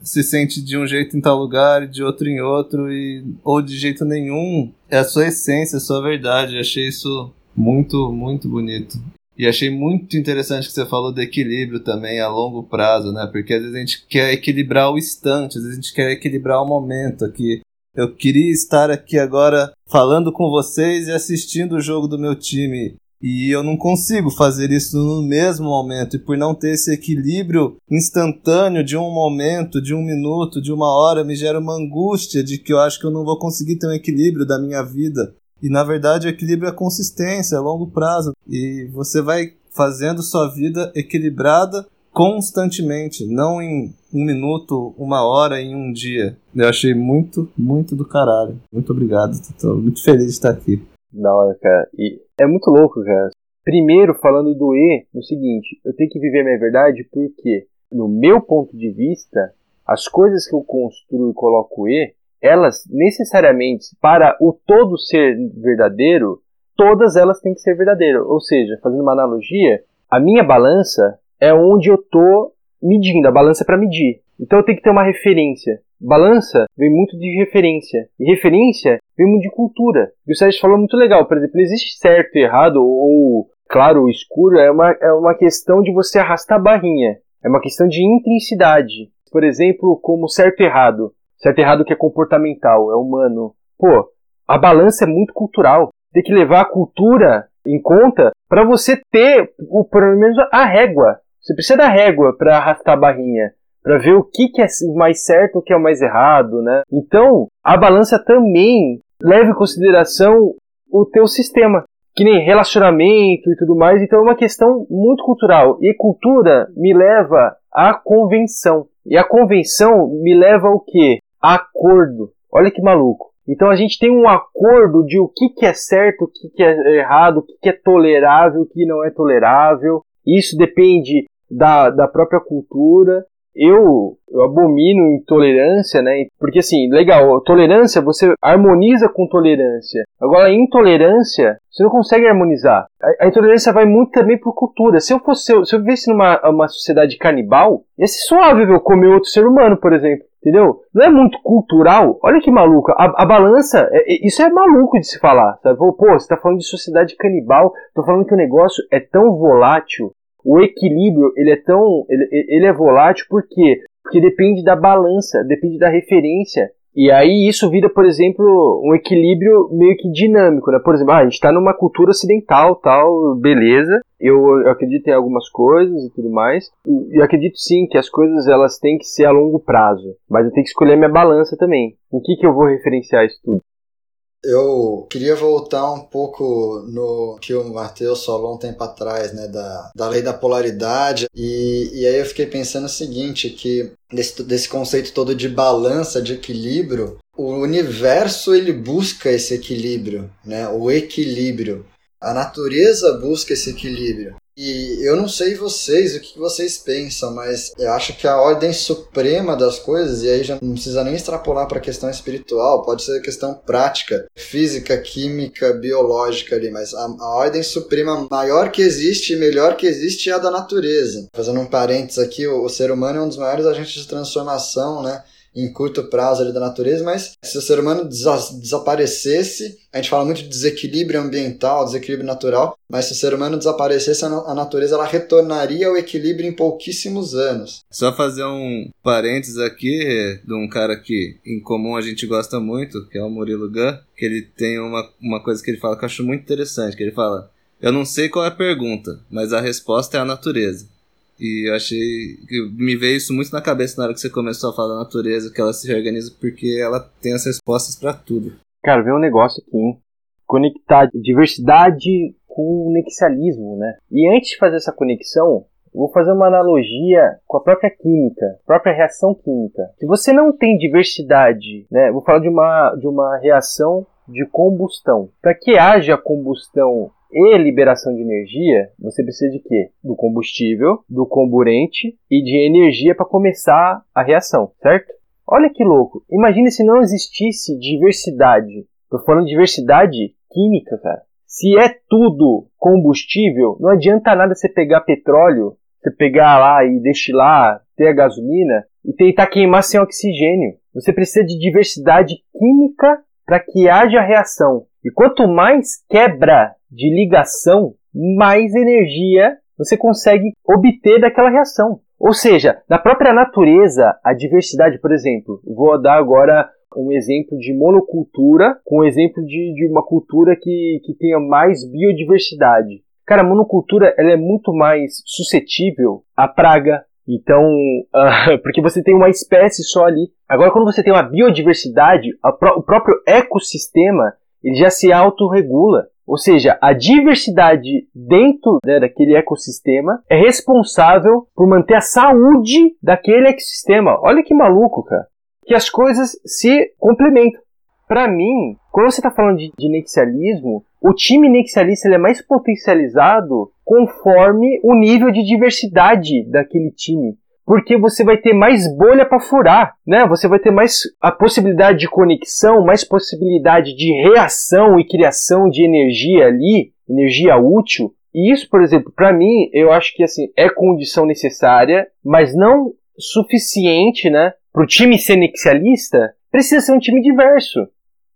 se sente de um jeito em tal lugar e de outro em outro, e, ou de jeito nenhum. É a sua essência, a sua verdade. achei isso muito, muito bonito. E achei muito interessante que você falou do equilíbrio também a longo prazo, né? Porque às vezes a gente quer equilibrar o instante, às vezes a gente quer equilibrar o momento aqui. Eu queria estar aqui agora falando com vocês e assistindo o jogo do meu time. E eu não consigo fazer isso no mesmo momento. E por não ter esse equilíbrio instantâneo de um momento, de um minuto, de uma hora, me gera uma angústia de que eu acho que eu não vou conseguir ter um equilíbrio da minha vida. E na verdade o equilíbrio é consistência, é longo prazo. E você vai fazendo sua vida equilibrada constantemente, não em um minuto, uma hora, em um dia. Eu achei muito, muito do caralho. Muito obrigado, tô muito feliz de estar aqui. Da hora, cara. E é muito louco, cara. Primeiro, falando do E, no seguinte, eu tenho que viver minha verdade porque, no meu ponto de vista, as coisas que eu construo e coloco E, elas necessariamente, para o todo ser verdadeiro, todas elas têm que ser verdadeiras. Ou seja, fazendo uma analogia, a minha balança é onde eu tô medindo, a balança é para medir. Então eu tenho que ter uma referência. Balança vem muito de referência. E referência vem muito de cultura. E o Sérgio falou muito legal. Por exemplo, não existe certo e errado, ou claro ou escuro. É uma, é uma questão de você arrastar a barrinha. É uma questão de intensidade. Por exemplo, como certo e errado. Certo e errado que é comportamental, é humano. Pô, a balança é muito cultural. Tem que levar a cultura em conta para você ter, o, pelo menos, a régua. Você precisa da régua para arrastar a barrinha para ver o que, que é mais certo, o que é mais errado, né? Então, a balança também leva em consideração o teu sistema, que nem relacionamento e tudo mais, então é uma questão muito cultural. E cultura me leva à convenção. E a convenção me leva ao quê? A acordo. Olha que maluco. Então a gente tem um acordo de o que, que é certo, o que, que é errado, o que, que é tolerável, o que não é tolerável. Isso depende da, da própria cultura eu, eu abomino intolerância, né? Porque assim, legal, tolerância você harmoniza com tolerância. Agora, intolerância, você não consegue harmonizar. A, a intolerância vai muito também por cultura. Se eu fosse, se eu, se eu vivesse numa uma sociedade canibal, ia ser suave eu comer outro ser humano, por exemplo. Entendeu? Não é muito cultural. Olha que maluca. A, a balança, é, é, isso é maluco de se falar. Sabe? Pô, você tá falando de sociedade canibal, tô falando que o negócio é tão volátil. O equilíbrio, ele é tão. Ele, ele é volátil por quê? Porque depende da balança, depende da referência. E aí isso vira, por exemplo, um equilíbrio meio que dinâmico, né? Por exemplo, ah, a gente está numa cultura ocidental, tal, beleza. Eu, eu, acredito em algumas coisas e tudo mais. E eu acredito sim que as coisas elas têm que ser a longo prazo. Mas eu tenho que escolher minha balança também. Em que, que eu vou referenciar isso tudo? Eu queria voltar um pouco no que o Matheus falou um tempo atrás, né, da, da lei da polaridade, e, e aí eu fiquei pensando o seguinte, que desse, desse conceito todo de balança, de equilíbrio, o universo ele busca esse equilíbrio, né, o equilíbrio. A natureza busca esse equilíbrio. E eu não sei vocês, o que vocês pensam, mas eu acho que a ordem suprema das coisas, e aí já não precisa nem extrapolar para a questão espiritual, pode ser questão prática, física, química, biológica ali, mas a, a ordem suprema maior que existe e melhor que existe é a da natureza. Fazendo um parênteses aqui, o, o ser humano é um dos maiores agentes de transformação, né? Em curto prazo ali da natureza, mas se o ser humano desaparecesse, a gente fala muito de desequilíbrio ambiental, desequilíbrio natural, mas se o ser humano desaparecesse, a natureza ela retornaria ao equilíbrio em pouquíssimos anos. Só fazer um parênteses aqui de um cara que em comum a gente gosta muito, que é o Murilo Gun, que ele tem uma, uma coisa que ele fala que eu acho muito interessante, que ele fala, eu não sei qual é a pergunta, mas a resposta é a natureza. E eu achei que me veio isso muito na cabeça na hora que você começou a falar da natureza, que ela se reorganiza porque ela tem as respostas para tudo. Cara, vem um negócio aqui, hein? Conectar diversidade com nexialismo, né? E antes de fazer essa conexão, vou fazer uma analogia com a própria química, própria reação química. Se você não tem diversidade, né? Vou falar de uma, de uma reação de combustão. Para que haja combustão e liberação de energia, você precisa de quê? Do combustível, do comburente e de energia para começar a reação, certo? Olha que louco. Imagine se não existisse diversidade. Tô falando de diversidade química, cara. Se é tudo combustível, não adianta nada você pegar petróleo, você pegar lá e destilar, ter a gasolina e tentar queimar sem oxigênio. Você precisa de diversidade química para que haja reação. E quanto mais quebra de ligação, mais energia você consegue obter daquela reação. Ou seja, na própria natureza, a diversidade, por exemplo, vou dar agora um exemplo de monocultura com um exemplo de, de uma cultura que, que tenha mais biodiversidade. Cara, a monocultura ela é muito mais suscetível à praga. Então, uh, (laughs) porque você tem uma espécie só ali. Agora, quando você tem uma biodiversidade, o próprio ecossistema ele já se autorregula. Ou seja, a diversidade dentro né, daquele ecossistema é responsável por manter a saúde daquele ecossistema. Olha que maluco, cara. Que as coisas se complementam. Para mim, quando você está falando de, de nexialismo, o time nexialista é mais potencializado conforme o nível de diversidade daquele time porque você vai ter mais bolha para furar, né? Você vai ter mais a possibilidade de conexão, mais possibilidade de reação e criação de energia ali, energia útil. E isso, por exemplo, para mim, eu acho que assim é condição necessária, mas não suficiente, né? Para o time ser nexialista, precisa ser um time diverso.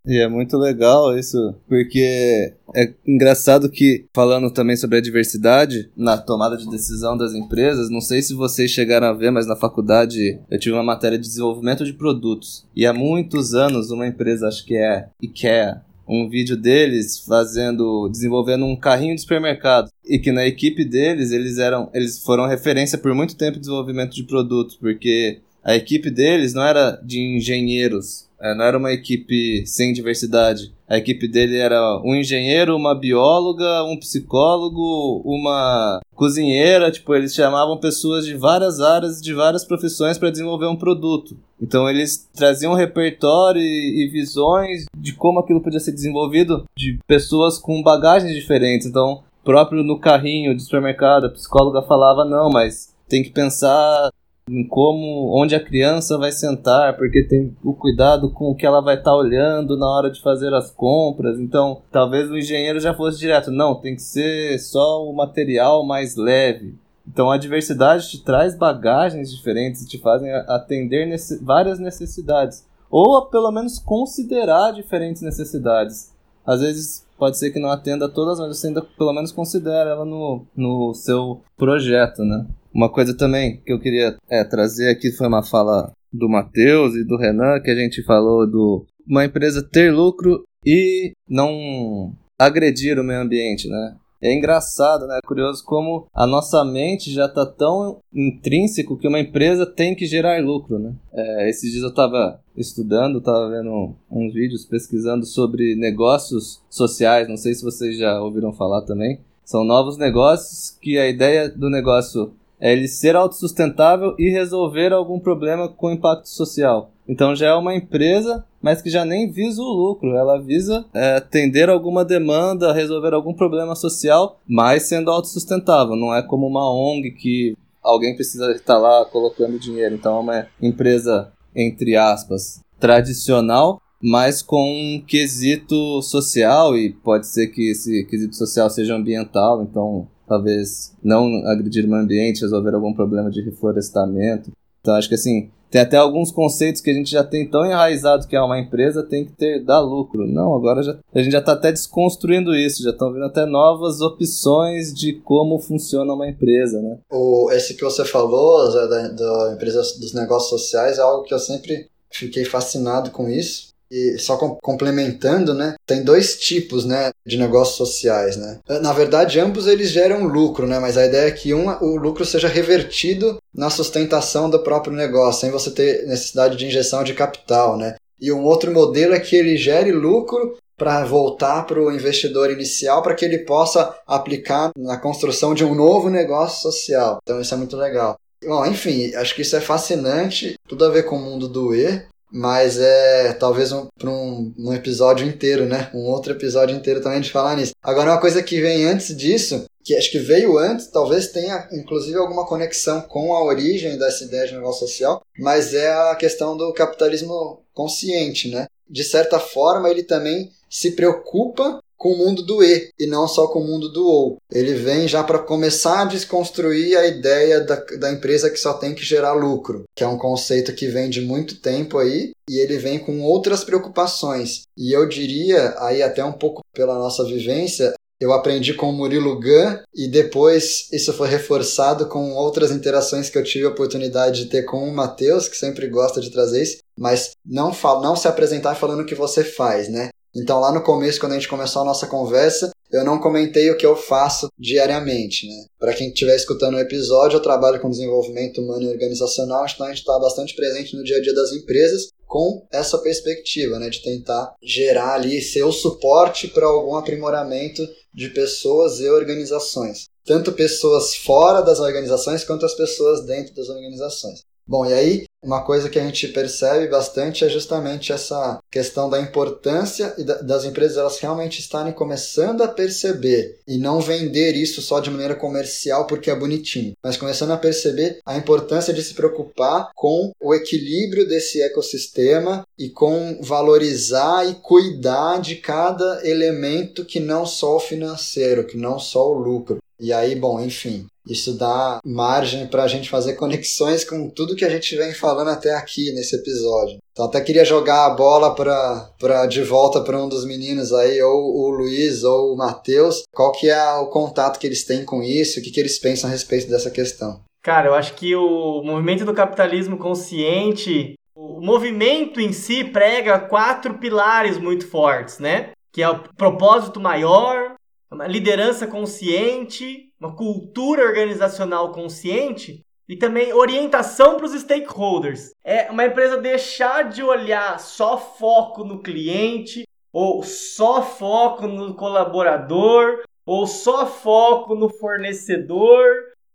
E é muito legal isso, porque é engraçado que, falando também sobre a diversidade na tomada de decisão das empresas, não sei se vocês chegaram a ver, mas na faculdade eu tive uma matéria de desenvolvimento de produtos. E há muitos anos, uma empresa, acho que é IKEA, um vídeo deles fazendo, desenvolvendo um carrinho de supermercado. E que na equipe deles, eles eram, eles foram referência por muito tempo em desenvolvimento de produtos, porque a equipe deles não era de engenheiros, é, não era uma equipe sem diversidade. A equipe dele era um engenheiro, uma bióloga, um psicólogo, uma cozinheira. Tipo, eles chamavam pessoas de várias áreas, de várias profissões para desenvolver um produto. Então, eles traziam um repertório e, e visões de como aquilo podia ser desenvolvido de pessoas com bagagens diferentes. Então, próprio no carrinho de supermercado, a psicóloga falava: não, mas tem que pensar em como, onde a criança vai sentar, porque tem o cuidado com o que ela vai estar tá olhando na hora de fazer as compras. Então, talvez o engenheiro já fosse direto, não, tem que ser só o material mais leve. Então a diversidade te traz bagagens diferentes, te fazem atender nesse, várias necessidades. Ou pelo menos considerar diferentes necessidades. Às vezes pode ser que não atenda todas, mas você ainda pelo menos considera ela no, no seu projeto, né? Uma coisa também que eu queria é, trazer aqui foi uma fala do Matheus e do Renan, que a gente falou do uma empresa ter lucro e não agredir o meio ambiente, né? É engraçado, né? É curioso como a nossa mente já está tão intrínseco que uma empresa tem que gerar lucro, né? É, esses dias eu estava estudando, estava vendo uns vídeos pesquisando sobre negócios sociais. Não sei se vocês já ouviram falar também. São novos negócios que a ideia do negócio é ele ser autossustentável e resolver algum problema com impacto social. Então já é uma empresa, mas que já nem visa o lucro. Ela visa é, atender alguma demanda, resolver algum problema social, mas sendo autossustentável. Não é como uma ONG que alguém precisa estar lá colocando dinheiro. Então é uma empresa, entre aspas, tradicional, mas com um quesito social, e pode ser que esse quesito social seja ambiental, então talvez não agredir o meio ambiente, resolver algum problema de reflorestamento. Então acho que assim, tem até alguns conceitos que a gente já tem tão enraizado que é uma empresa tem que ter dar lucro. Não, agora já, a gente já está até desconstruindo isso, já estão vindo até novas opções de como funciona uma empresa, né? O, esse que você falou, Zé, da, da empresa dos negócios sociais, é algo que eu sempre fiquei fascinado com isso e só com, complementando, né? Tem dois tipos, né, de negócios sociais, né? Na verdade, ambos eles geram lucro, né? Mas a ideia é que um, o lucro seja revertido na sustentação do próprio negócio, sem você ter necessidade de injeção de capital, né? E um outro modelo é que ele gere lucro para voltar para o investidor inicial para que ele possa aplicar na construção de um novo negócio social. Então isso é muito legal. Bom, enfim, acho que isso é fascinante, tudo a ver com o mundo do E. Mas é talvez um, para um, um episódio inteiro, né? Um outro episódio inteiro também de falar nisso. Agora, uma coisa que vem antes disso, que acho que veio antes, talvez tenha inclusive alguma conexão com a origem dessa ideia de negócio social, mas é a questão do capitalismo consciente, né? De certa forma, ele também se preocupa com o mundo do E e não só com o mundo do OU. Ele vem já para começar a desconstruir a ideia da, da empresa que só tem que gerar lucro, que é um conceito que vem de muito tempo aí e ele vem com outras preocupações. E eu diria, aí até um pouco pela nossa vivência, eu aprendi com o Murilo Gun e depois isso foi reforçado com outras interações que eu tive a oportunidade de ter com o Matheus, que sempre gosta de trazer isso, mas não, não se apresentar falando o que você faz, né? Então, lá no começo, quando a gente começou a nossa conversa, eu não comentei o que eu faço diariamente, né? Para quem estiver escutando o episódio, eu trabalho com desenvolvimento humano e organizacional, então a gente está bastante presente no dia a dia das empresas com essa perspectiva, né? De tentar gerar ali, ser o suporte para algum aprimoramento de pessoas e organizações. Tanto pessoas fora das organizações quanto as pessoas dentro das organizações. Bom, e aí uma coisa que a gente percebe bastante é justamente essa questão da importância das empresas elas realmente estarem começando a perceber e não vender isso só de maneira comercial porque é bonitinho, mas começando a perceber a importância de se preocupar com o equilíbrio desse ecossistema e com valorizar e cuidar de cada elemento que não só o financeiro, que não só o lucro. E aí, bom, enfim, isso dá margem para a gente fazer conexões com tudo que a gente vem falando até aqui nesse episódio. Então até queria jogar a bola para de volta para um dos meninos aí, ou o Luiz ou o Matheus. Qual que é o contato que eles têm com isso? O que, que eles pensam a respeito dessa questão? Cara, eu acho que o movimento do capitalismo consciente, o movimento em si prega quatro pilares muito fortes, né? Que é o propósito maior, uma liderança consciente, uma cultura organizacional consciente e também orientação para os stakeholders. É uma empresa deixar de olhar só foco no cliente, ou só foco no colaborador, ou só foco no fornecedor,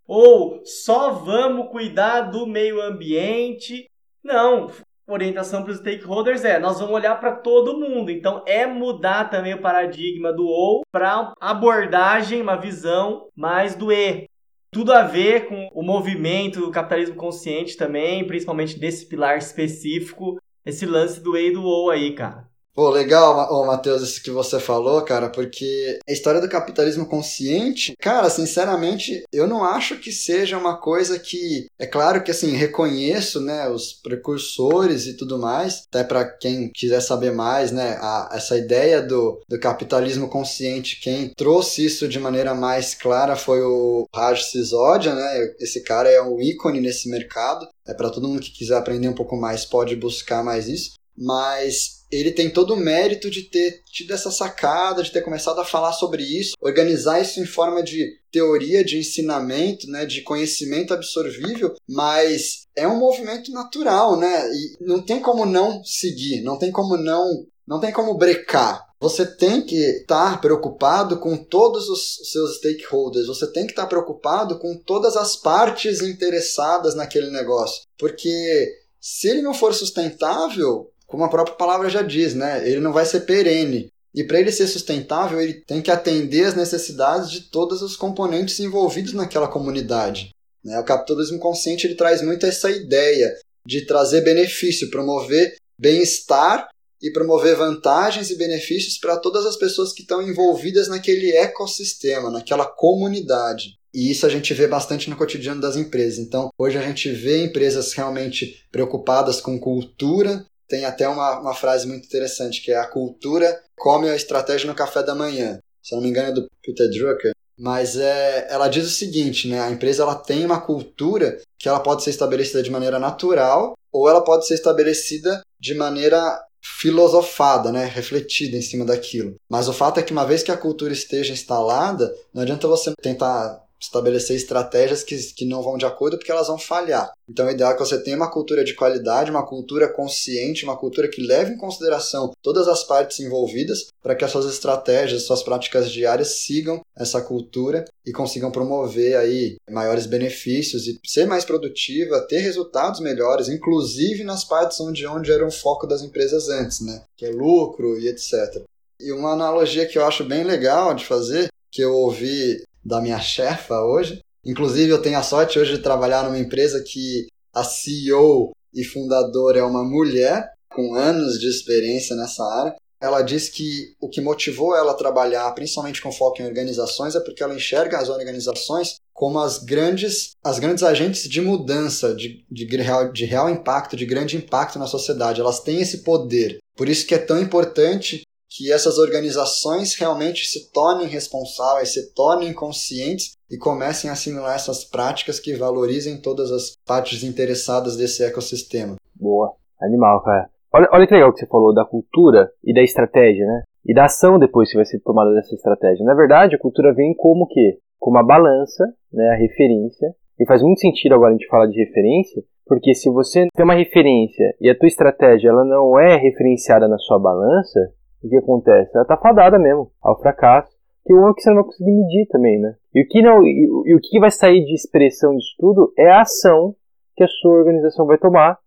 ou só vamos cuidar do meio ambiente. Não, orientação para os stakeholders é nós vamos olhar para todo mundo. Então é mudar também o paradigma do ou para abordagem, uma visão mais do e. tudo a ver com o movimento do capitalismo consciente também, principalmente desse pilar específico, esse lance do E e do O aí, cara. Pô, legal, ô Matheus, isso que você falou, cara, porque a história do capitalismo consciente, cara, sinceramente, eu não acho que seja uma coisa que. É claro que, assim, reconheço, né, os precursores e tudo mais, até para quem quiser saber mais, né, a, essa ideia do, do capitalismo consciente, quem trouxe isso de maneira mais clara foi o Raj Sisodia, né, esse cara é um ícone nesse mercado. É para todo mundo que quiser aprender um pouco mais, pode buscar mais isso. Mas ele tem todo o mérito de ter tido essa sacada, de ter começado a falar sobre isso, organizar isso em forma de teoria de ensinamento, né, de conhecimento absorvível, mas é um movimento natural, né? E não tem como não seguir, não tem como não, não tem como brecar. Você tem que estar preocupado com todos os seus stakeholders, você tem que estar preocupado com todas as partes interessadas naquele negócio, porque se ele não for sustentável, como a própria palavra já diz, né? Ele não vai ser perene. E para ele ser sustentável, ele tem que atender às necessidades de todos os componentes envolvidos naquela comunidade. Né? O capitalismo consciente ele traz muito essa ideia de trazer benefício, promover bem-estar e promover vantagens e benefícios para todas as pessoas que estão envolvidas naquele ecossistema, naquela comunidade. E isso a gente vê bastante no cotidiano das empresas. Então, hoje a gente vê empresas realmente preocupadas com cultura, tem até uma, uma frase muito interessante, que é a cultura come a estratégia no café da manhã. Se eu não me engano é do Peter Drucker. Mas é, ela diz o seguinte, né? A empresa ela tem uma cultura que ela pode ser estabelecida de maneira natural ou ela pode ser estabelecida de maneira filosofada, né, refletida em cima daquilo. Mas o fato é que uma vez que a cultura esteja instalada, não adianta você tentar estabelecer estratégias que, que não vão de acordo porque elas vão falhar. Então, o ideal é que você tenha uma cultura de qualidade, uma cultura consciente, uma cultura que leve em consideração todas as partes envolvidas para que as suas estratégias, suas práticas diárias sigam essa cultura e consigam promover aí maiores benefícios e ser mais produtiva, ter resultados melhores, inclusive nas partes onde, onde era o foco das empresas antes, né? Que é lucro e etc. E uma analogia que eu acho bem legal de fazer, que eu ouvi da minha chefa hoje. Inclusive, eu tenho a sorte hoje de trabalhar numa empresa que a CEO e fundadora é uma mulher com anos de experiência nessa área. Ela diz que o que motivou ela a trabalhar, principalmente com foco em organizações, é porque ela enxerga as organizações como as grandes, as grandes agentes de mudança, de, de, real, de real impacto, de grande impacto na sociedade. Elas têm esse poder. Por isso que é tão importante que essas organizações realmente se tornem responsáveis, se tornem conscientes e comecem a assimilar essas práticas que valorizem todas as partes interessadas desse ecossistema. Boa, animal, cara. Olha, olha que legal que você falou da cultura e da estratégia, né? E da ação depois que vai ser tomada dessa estratégia. Na verdade, a cultura vem como que? Como a balança, né, a referência. E faz muito sentido agora a gente falar de referência, porque se você tem uma referência e a tua estratégia ela não é referenciada na sua balança, o que acontece? Ela tá fadada mesmo ao fracasso, que o que você não vai conseguir medir também, né? E o que não, e, e o que vai sair de expressão disso tudo é a ação que a sua organização vai tomar,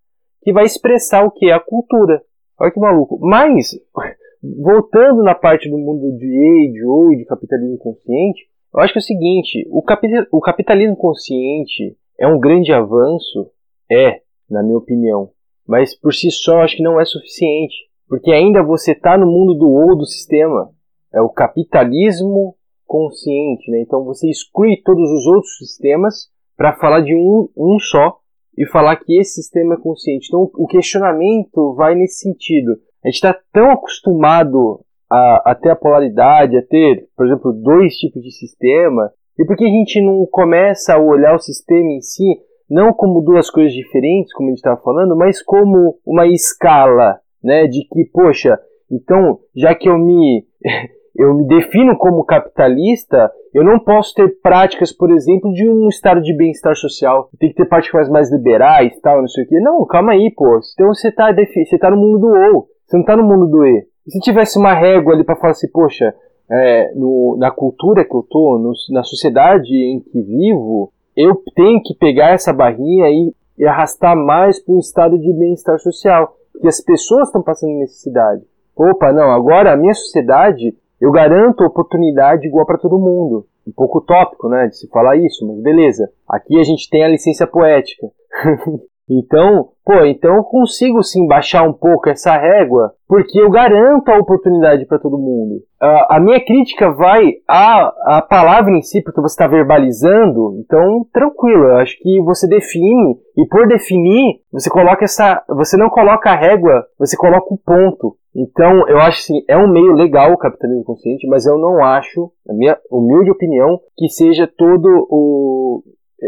que vai expressar o que é a cultura. Olha que maluco. Mas (laughs) voltando na parte do mundo de age ou de capitalismo consciente, eu acho que é o seguinte, o, capital, o capitalismo consciente é um grande avanço, é, na minha opinião, mas por si só acho que não é suficiente. Porque ainda você está no mundo do ou do sistema. É o capitalismo consciente, né? Então você exclui todos os outros sistemas para falar de um, um só e falar que esse sistema é consciente. Então o questionamento vai nesse sentido. A gente está tão acostumado a, a, ter a polaridade, a ter, por exemplo, dois tipos de sistema, e por que a gente não começa a olhar o sistema em si não como duas coisas diferentes, como a gente estava falando, mas como uma escala né? De que, poxa, então, já que eu me (laughs) eu me defino como capitalista, eu não posso ter práticas, por exemplo, de um estado de bem-estar social. Tem que ter práticas mais liberais, tal, não sei o quê. Não, calma aí, pô. Então você tá, você tá no mundo do ou, você não tá no mundo do e. E se tivesse uma régua ali para falar assim, poxa, é, no, na cultura que eu tô, no, na sociedade em que vivo, eu tenho que pegar essa barrinha e, e arrastar mais para um estado de bem-estar social que as pessoas estão passando necessidade. Opa, não, agora a minha sociedade eu garanto oportunidade igual para todo mundo. Um pouco utópico, né, de se falar isso, mas beleza. Aqui a gente tem a licença poética. (laughs) Então, pô, então eu consigo sim baixar um pouco essa régua, porque eu garanto a oportunidade para todo mundo. Uh, a minha crítica vai à, à palavra em si, porque você está verbalizando, então tranquilo, eu acho que você define, e por definir, você coloca essa. Você não coloca a régua, você coloca o ponto. Então, eu acho assim, é um meio legal o capitalismo consciente, mas eu não acho, na minha humilde opinião, que seja todo o.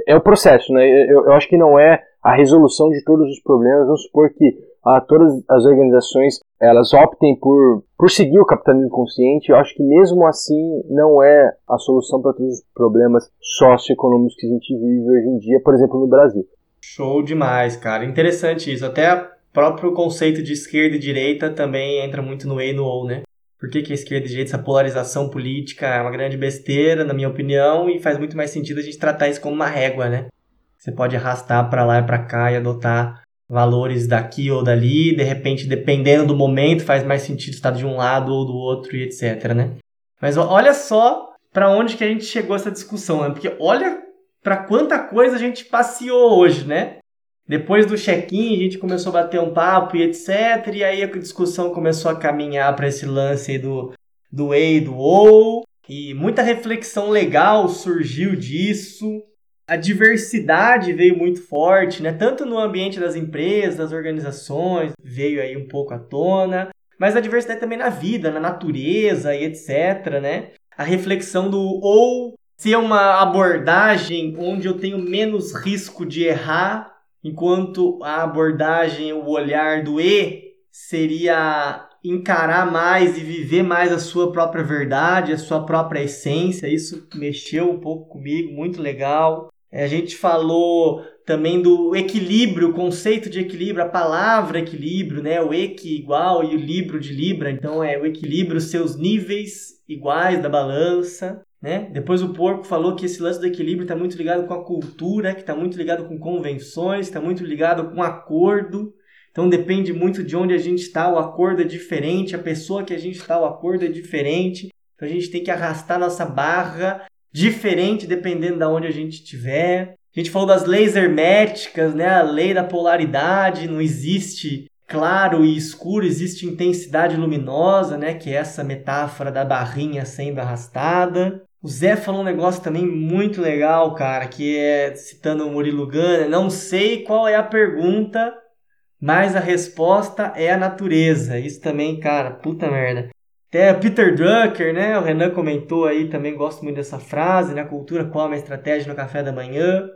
É o processo, né? Eu, eu acho que não é a resolução de todos os problemas. Vamos supor que ah, todas as organizações elas optem por, por seguir o capitalismo consciente. Eu acho que mesmo assim não é a solução para todos os problemas socioeconômicos que a gente vive hoje em dia, por exemplo, no Brasil. Show demais, cara. Interessante isso. Até o próprio conceito de esquerda e direita também entra muito no E no OU, né? Por que, que a esquerda e direita, essa polarização política é uma grande besteira, na minha opinião, e faz muito mais sentido a gente tratar isso como uma régua, né? Você pode arrastar para lá e para cá e adotar valores daqui ou dali, de repente, dependendo do momento, faz mais sentido estar de um lado ou do outro e etc, né? Mas olha só para onde que a gente chegou essa discussão, né? Porque olha para quanta coisa a gente passeou hoje, né? Depois do check-in, a gente começou a bater um papo e etc. E aí a discussão começou a caminhar para esse lance do, do E e do OU. E muita reflexão legal surgiu disso a diversidade veio muito forte, né? Tanto no ambiente das empresas, das organizações, veio aí um pouco à tona, mas a diversidade também na vida, na natureza e etc, né? A reflexão do ou ser uma abordagem onde eu tenho menos risco de errar, enquanto a abordagem, o olhar do e seria encarar mais e viver mais a sua própria verdade, a sua própria essência. Isso mexeu um pouco comigo, muito legal. É, a gente falou também do equilíbrio, o conceito de equilíbrio, a palavra equilíbrio, né? O equi igual e o libro de libra. Então é o equilíbrio, seus níveis iguais da balança. Né? Depois o porco falou que esse lance do equilíbrio está muito ligado com a cultura, que está muito ligado com convenções, está muito ligado com acordo. Então depende muito de onde a gente está, o acordo é diferente, a pessoa que a gente está, o acordo é diferente. Então a gente tem que arrastar nossa barra diferente dependendo de onde a gente estiver. A gente falou das leis herméticas, né? A lei da polaridade, não existe claro e escuro, existe intensidade luminosa, né? Que é essa metáfora da barrinha sendo arrastada. O Zé falou um negócio também muito legal, cara, que é citando o Murilo Gana, não sei qual é a pergunta, mas a resposta é a natureza. Isso também, cara, puta merda. Até Peter Drucker, né? O Renan comentou aí, também gosto muito dessa frase, né? Cultura come a estratégia no café da manhã.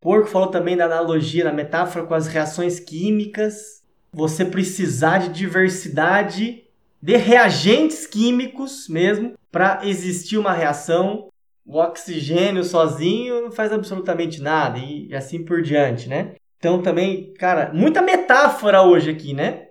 Porco falou também da analogia, da metáfora com as reações químicas. Você precisar de diversidade de reagentes químicos mesmo para existir uma reação. O oxigênio sozinho não faz absolutamente nada e assim por diante, né? Então também, cara, muita metáfora hoje aqui, né?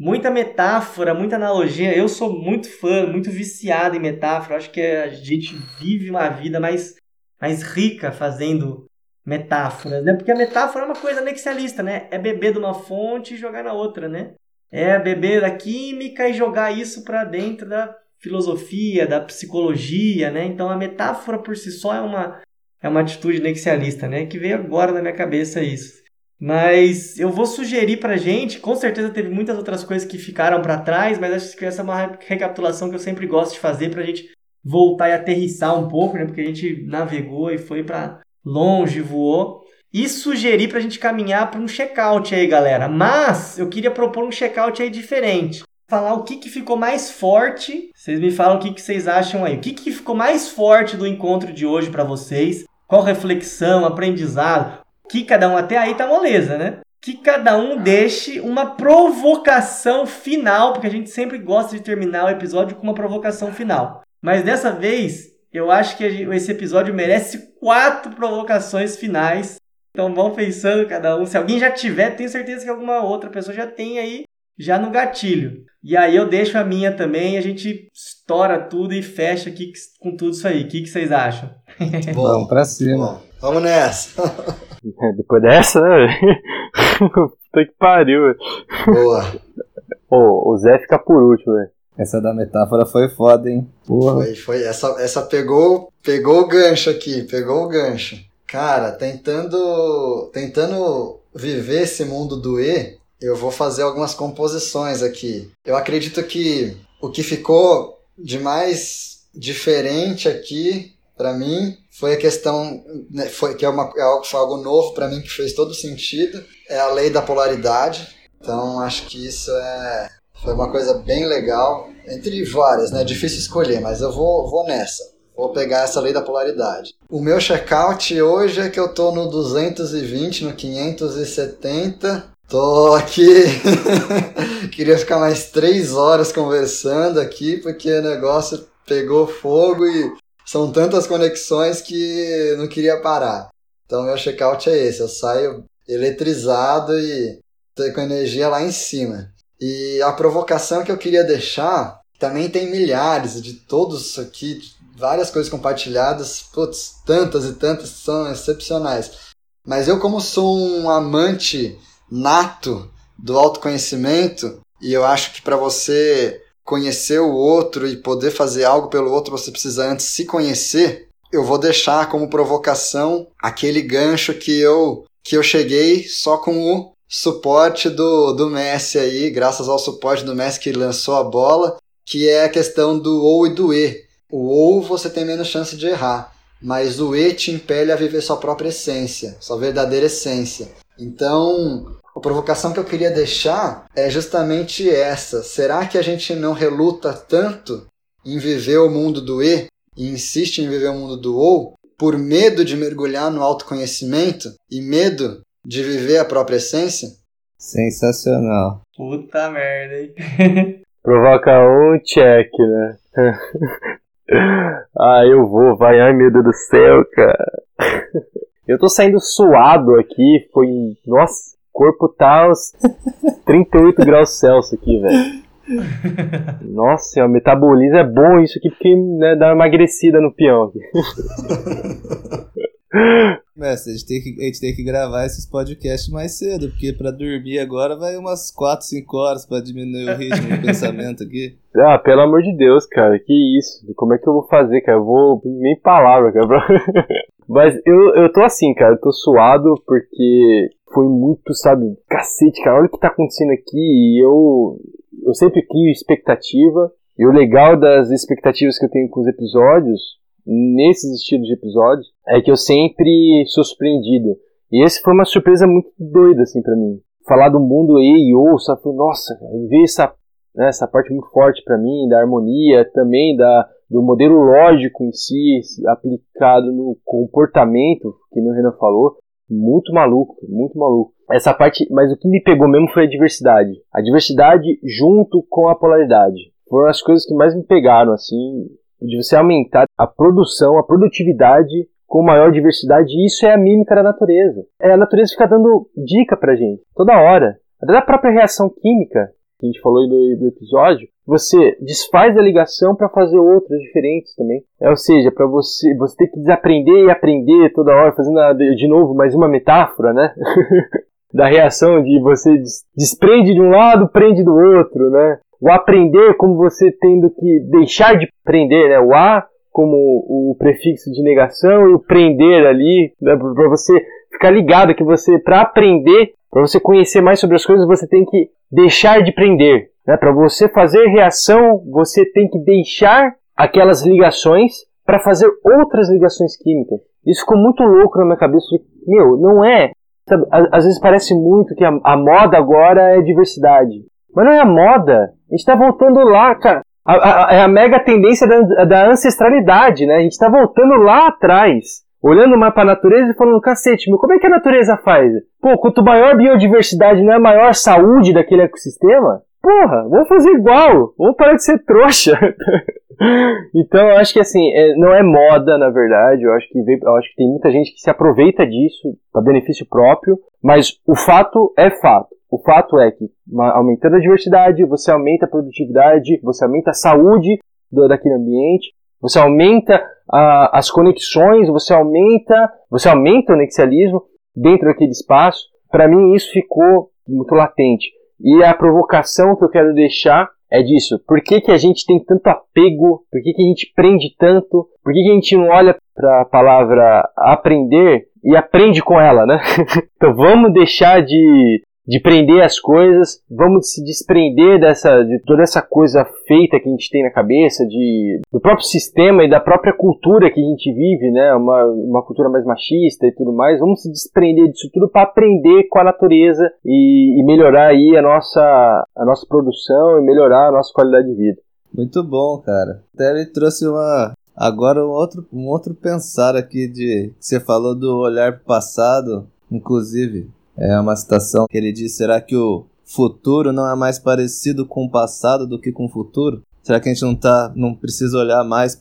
Muita metáfora, muita analogia. Eu sou muito fã, muito viciado em metáfora. Acho que a gente vive uma vida mais, mais rica fazendo metáforas, né? Porque a metáfora é uma coisa anexialista, né? É beber de uma fonte e jogar na outra, né? É beber da química e jogar isso para dentro da filosofia, da psicologia, né? Então a metáfora por si só é uma é uma atitude nexialista, né? Que veio agora na minha cabeça isso. Mas eu vou sugerir pra gente, com certeza teve muitas outras coisas que ficaram para trás, mas acho que essa é uma recapitulação que eu sempre gosto de fazer pra gente voltar e aterrissar um pouco, né? Porque a gente navegou e foi para longe, voou. E sugerir pra gente caminhar para um check-out aí, galera. Mas eu queria propor um check-out aí diferente. Falar o que, que ficou mais forte. Vocês me falam o que, que vocês acham aí. O que, que ficou mais forte do encontro de hoje para vocês? Qual reflexão, aprendizado? Que cada um, até aí tá moleza, né? Que cada um deixe uma provocação final, porque a gente sempre gosta de terminar o episódio com uma provocação final. Mas dessa vez, eu acho que esse episódio merece quatro provocações finais. Então vão pensando cada um. Se alguém já tiver, tenho certeza que alguma outra pessoa já tem aí, já no gatilho. E aí eu deixo a minha também, a gente estoura tudo e fecha aqui com tudo isso aí. O que, que vocês acham? Bom, Vamos pra cima. Bom, vamos nessa. (laughs) Depois dessa, né? (laughs) Puta que pariu, velho. Boa. Pô, o Zé fica por último, velho. Essa da metáfora foi foda, hein? Porra. Foi, foi. Essa, essa pegou, pegou o gancho aqui, pegou o gancho. Cara, tentando, tentando viver esse mundo do E, eu vou fazer algumas composições aqui. Eu acredito que o que ficou de mais diferente aqui para mim foi a questão né, foi que é, uma, é algo, novo para mim que fez todo sentido. É a lei da polaridade. Então acho que isso é foi uma coisa bem legal entre várias né? Difícil escolher mas eu vou vou nessa. Vou pegar essa lei da polaridade. O meu checkout hoje é que eu tô no 220 no 570 Tô aqui. (laughs) Queria ficar mais três horas conversando aqui, porque o negócio pegou fogo e são tantas conexões que não queria parar. Então, meu checkout é esse: eu saio eletrizado e com energia lá em cima. E a provocação que eu queria deixar também tem milhares de todos aqui, várias coisas compartilhadas, putz, tantas e tantas são excepcionais. Mas eu, como sou um amante nato do autoconhecimento, e eu acho que para você conhecer o outro e poder fazer algo pelo outro, você precisa antes se conhecer. Eu vou deixar como provocação aquele gancho que eu que eu cheguei só com o suporte do, do Messi aí, graças ao suporte do Messi que lançou a bola, que é a questão do ou e do e. O ou você tem menos chance de errar, mas o e te impele a viver sua própria essência, sua verdadeira essência. Então, a provocação que eu queria deixar é justamente essa. Será que a gente não reluta tanto em viver o mundo do E e insiste em viver o mundo do OU por medo de mergulhar no autoconhecimento e medo de viver a própria essência? Sensacional. Puta merda, hein? (laughs) Provoca um check, né? (laughs) ah, eu vou, vai, ai meu Deus do céu, cara. (laughs) Eu tô saindo suado aqui, foi. Nossa, corpo tá aos (laughs) 38 graus Celsius aqui, velho. (laughs) Nossa, o metabolismo é bom isso aqui porque né, dá uma emagrecida no peão aqui. (laughs) Mestre, a gente, tem que, a gente tem que gravar esses podcasts mais cedo, porque pra dormir agora vai umas 4, 5 horas pra diminuir o ritmo do pensamento aqui. Ah, pelo amor de Deus, cara, que isso? Como é que eu vou fazer, cara? Eu vou. Nem palavra, cara. Mas eu, eu tô assim, cara, eu tô suado porque foi muito, sabe, cacete, cara, olha o que tá acontecendo aqui e eu, eu sempre crio expectativa. E o legal das expectativas que eu tenho com os episódios, nesses estilos de episódios, é que eu sempre sou surpreendido. E esse foi uma surpresa muito doida, assim, para mim. Falar do mundo E O, sabe, nossa, ver essa, né, essa parte muito forte para mim, da harmonia, também da, do modelo lógico em si, aplicado no comportamento, que nem o Renan falou, muito maluco, muito maluco. Essa parte, mas o que me pegou mesmo foi a diversidade. A diversidade junto com a polaridade. Foram as coisas que mais me pegaram, assim, de você aumentar a produção, a produtividade com maior diversidade, e isso é a mímica da natureza. É a natureza fica dando dica pra gente, toda hora. Até da própria reação química, que a gente falou do, do episódio, você desfaz a ligação para fazer outras diferentes também. É, ou seja, para você você ter que desaprender e aprender toda hora, fazendo a, de novo mais uma metáfora, né? (laughs) da reação de você desprende de um lado, prende do outro, né? O aprender como você tendo que deixar de prender, né? O a como o prefixo de negação e o prender ali, né? para você ficar ligado que você para aprender, para você conhecer mais sobre as coisas, você tem que deixar de prender, né? Para você fazer reação, você tem que deixar aquelas ligações para fazer outras ligações químicas. Isso ficou muito louco na minha cabeça. Meu, não é. Sabe, às vezes parece muito que a, a moda agora é diversidade. Mas não é a moda. A gente está voltando lá, cara. É a, a, mega tendência da, da, ancestralidade, né? A gente está voltando lá atrás, olhando mais para a natureza e falando, cacete, meu, como é que a natureza faz? Pô, quanto maior biodiversidade não é maior saúde daquele ecossistema? Porra, vamos fazer igual, vamos parar de ser trouxa. (laughs) então, eu acho que assim, é, não é moda, na verdade. Eu acho que eu acho que tem muita gente que se aproveita disso para benefício próprio, mas o fato é fato. O fato é que aumentando a diversidade, você aumenta a produtividade, você aumenta a saúde do, daquele ambiente, você aumenta a, as conexões, você aumenta, você aumenta o nexialismo dentro daquele espaço. Para mim isso ficou muito latente. E a provocação que eu quero deixar é disso. Por que, que a gente tem tanto apego? Por que, que a gente prende tanto? Por que, que a gente não olha para a palavra aprender e aprende com ela, né? (laughs) então vamos deixar de de prender as coisas, vamos se desprender dessa, de toda essa coisa feita que a gente tem na cabeça, de, do próprio sistema e da própria cultura que a gente vive, né? Uma, uma cultura mais machista e tudo mais. Vamos se desprender disso tudo para aprender com a natureza e, e melhorar aí a nossa, a nossa produção e melhorar a nossa qualidade de vida. Muito bom, cara. Até ele trouxe uma. Agora um outro, um outro pensar aqui de. Você falou do olhar passado, inclusive. É uma citação que ele diz: será que o futuro não é mais parecido com o passado do que com o futuro? Será que a gente não tá, não precisa olhar mais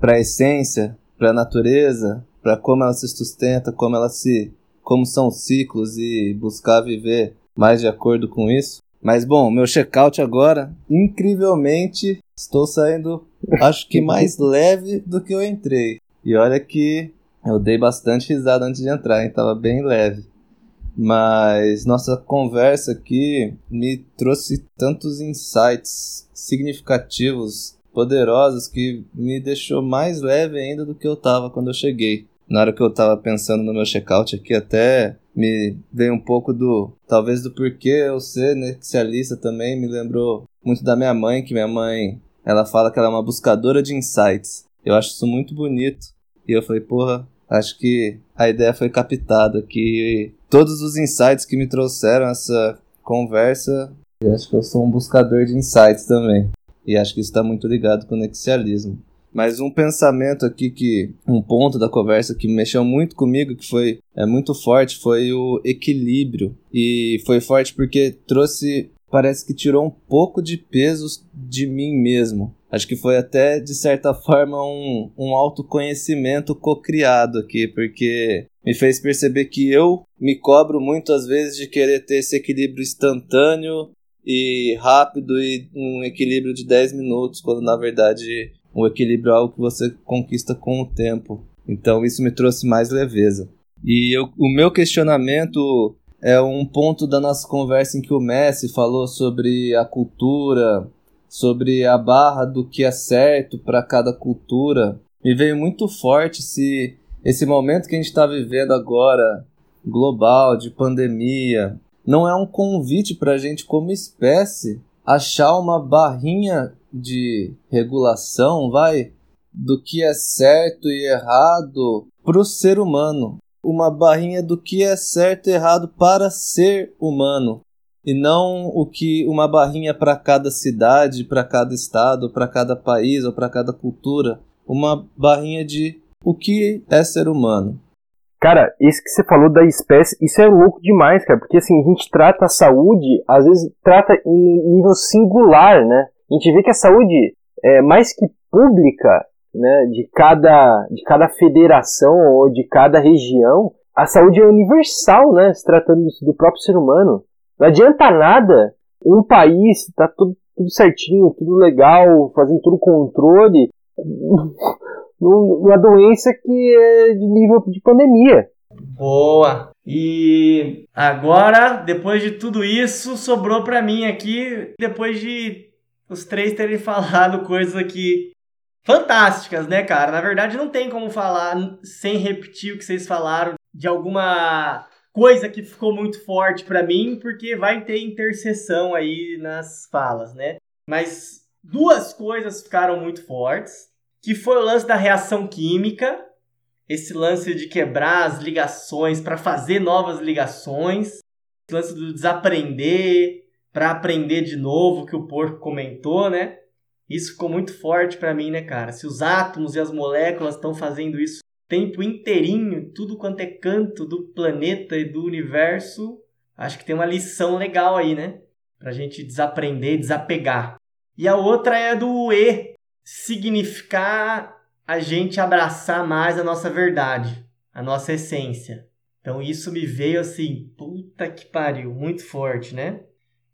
para a essência, para a natureza, para como ela se sustenta, como ela se, como são os ciclos e buscar viver mais de acordo com isso? Mas bom, meu checkout agora, incrivelmente, estou saindo, acho que mais (laughs) leve do que eu entrei. E olha que eu dei bastante risada antes de entrar, hein? Tava bem leve. Mas nossa conversa aqui me trouxe tantos insights significativos, poderosos, que me deixou mais leve ainda do que eu estava quando eu cheguei. Na hora que eu estava pensando no meu checkout aqui, até me veio um pouco do. Talvez do porquê eu ser nexialista também, me lembrou muito da minha mãe, que minha mãe ela fala que ela é uma buscadora de insights. Eu acho isso muito bonito. E eu falei, porra, acho que a ideia foi captada, que todos os insights que me trouxeram essa conversa, eu acho que eu sou um buscador de insights também. E acho que isso está muito ligado com o nexialismo. Mas um pensamento aqui que um ponto da conversa que mexeu muito comigo, que foi é muito forte, foi o equilíbrio. E foi forte porque trouxe parece que tirou um pouco de peso de mim mesmo. Acho que foi até, de certa (laughs) forma, um, um autoconhecimento co-criado aqui, porque me fez perceber que eu me cobro muitas vezes de querer ter esse equilíbrio instantâneo e rápido e um equilíbrio de 10 minutos, quando na verdade o equilíbrio é algo que você conquista com o tempo. Então isso me trouxe mais leveza. E eu, o meu questionamento é um ponto da nossa conversa em que o Messi falou sobre a cultura, sobre a barra do que é certo para cada cultura. Me veio muito forte se esse momento que a gente está vivendo agora, global, de pandemia, não é um convite para a gente, como espécie, achar uma barrinha de regulação, vai, do que é certo e errado para o ser humano uma barrinha do que é certo e errado para ser humano e não o que uma barrinha para cada cidade, para cada estado, para cada país ou para cada cultura, uma barrinha de o que é ser humano. Cara, isso que você falou da espécie, isso é louco demais, cara, porque assim, a gente trata a saúde, às vezes trata em nível singular, né? A gente vê que a saúde é mais que pública, né, de cada, de cada federação ou de cada região, a saúde é universal, né, se tratando do próprio ser humano. Não adianta nada um país tá tudo, tudo certinho, tudo legal, fazendo todo o controle, (laughs) numa doença que é de nível de pandemia. Boa! E agora, depois de tudo isso, sobrou para mim aqui, depois de os três terem (laughs) falado coisas aqui fantásticas, né, cara? Na verdade, não tem como falar sem repetir o que vocês falaram de alguma coisa que ficou muito forte para mim, porque vai ter interseção aí nas falas, né? Mas duas coisas ficaram muito fortes, que foi o lance da reação química, esse lance de quebrar as ligações para fazer novas ligações, esse lance do desaprender para aprender de novo que o porco comentou, né? Isso ficou muito forte para mim, né, cara? Se os átomos e as moléculas estão fazendo isso o tempo inteirinho, tudo quanto é canto do planeta e do universo, acho que tem uma lição legal aí, né? Pra gente desaprender, desapegar. E a outra é do E, significar a gente abraçar mais a nossa verdade, a nossa essência. Então isso me veio assim, puta que pariu, muito forte, né?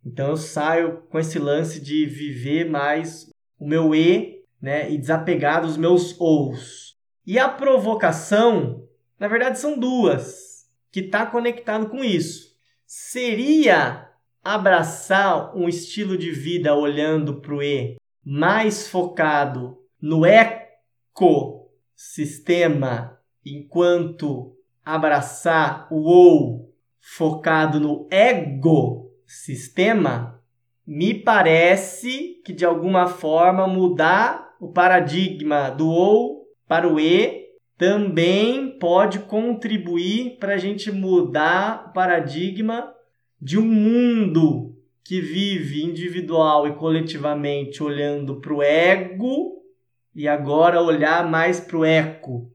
Então eu saio com esse lance de viver mais o meu e, né, e desapegar dos meus ous. E a provocação, na verdade, são duas, que está conectado com isso. Seria abraçar um estilo de vida olhando para o E mais focado no ecossistema, enquanto abraçar o OU focado no ego sistema, me parece que de alguma forma mudar o paradigma do OU para o E também pode contribuir para a gente mudar o paradigma de um mundo que vive individual e coletivamente olhando para o ego e agora olhar mais para o eco.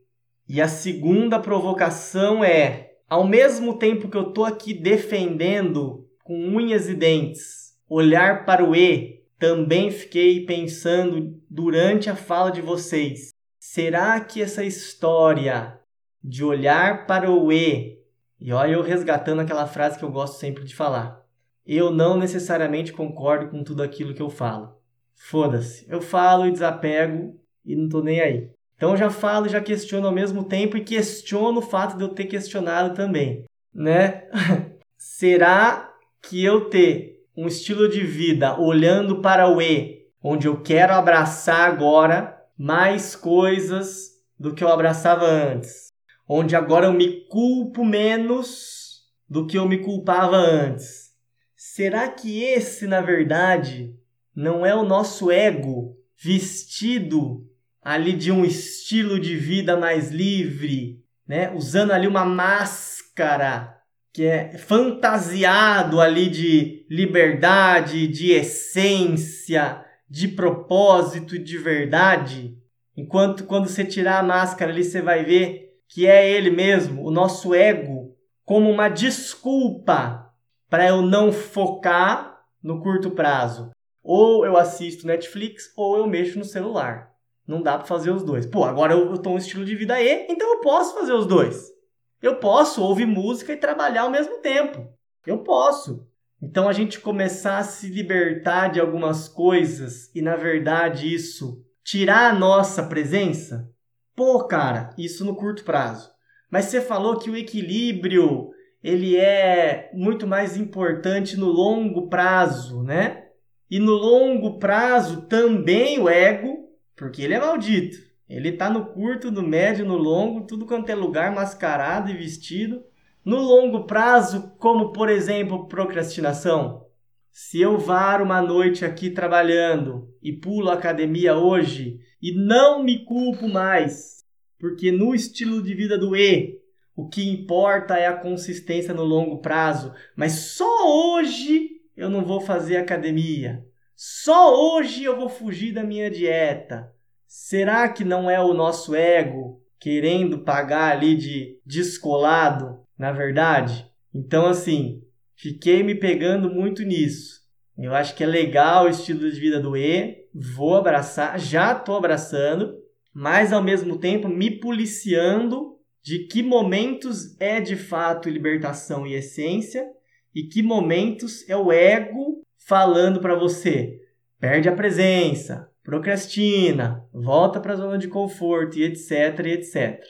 E a segunda provocação é, ao mesmo tempo que eu estou aqui defendendo com unhas e dentes, olhar para o E, também fiquei pensando durante a fala de vocês. Será que essa história de olhar para o E, e olha eu resgatando aquela frase que eu gosto sempre de falar, eu não necessariamente concordo com tudo aquilo que eu falo. Foda-se, eu falo e desapego e não tô nem aí. Então já falo e já questiono ao mesmo tempo e questiono o fato de eu ter questionado também, né? (laughs) Será que eu ter um estilo de vida olhando para o E, onde eu quero abraçar agora mais coisas do que eu abraçava antes, onde agora eu me culpo menos do que eu me culpava antes? Será que esse, na verdade, não é o nosso ego vestido ali de um estilo de vida mais livre, né? Usando ali uma máscara que é fantasiado ali de liberdade, de essência, de propósito, de verdade. Enquanto quando você tirar a máscara ali você vai ver que é ele mesmo, o nosso ego, como uma desculpa para eu não focar no curto prazo. Ou eu assisto Netflix ou eu mexo no celular. Não dá para fazer os dois. Pô, agora eu, eu tô um estilo de vida E, então eu posso fazer os dois. Eu posso ouvir música e trabalhar ao mesmo tempo. Eu posso. Então a gente começar a se libertar de algumas coisas e na verdade isso tirar a nossa presença? Pô, cara, isso no curto prazo. Mas você falou que o equilíbrio ele é muito mais importante no longo prazo, né? E no longo prazo também o ego, porque ele é maldito. Ele está no curto, no médio, no longo, tudo quanto é lugar mascarado e vestido. No longo prazo, como por exemplo procrastinação. Se eu varo uma noite aqui trabalhando e pulo a academia hoje e não me culpo mais, porque no estilo de vida do E o que importa é a consistência no longo prazo. Mas só hoje eu não vou fazer academia. Só hoje eu vou fugir da minha dieta. Será que não é o nosso ego querendo pagar ali de descolado, na verdade? Então, assim, fiquei me pegando muito nisso. Eu acho que é legal o estilo de vida do E, vou abraçar, já estou abraçando, mas ao mesmo tempo me policiando de que momentos é de fato libertação e essência e que momentos é o ego falando para você. Perde a presença, procrastina, volta para a zona de conforto e etc, e etc.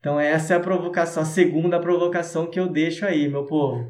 Então essa é a provocação, a segunda provocação que eu deixo aí, meu povo.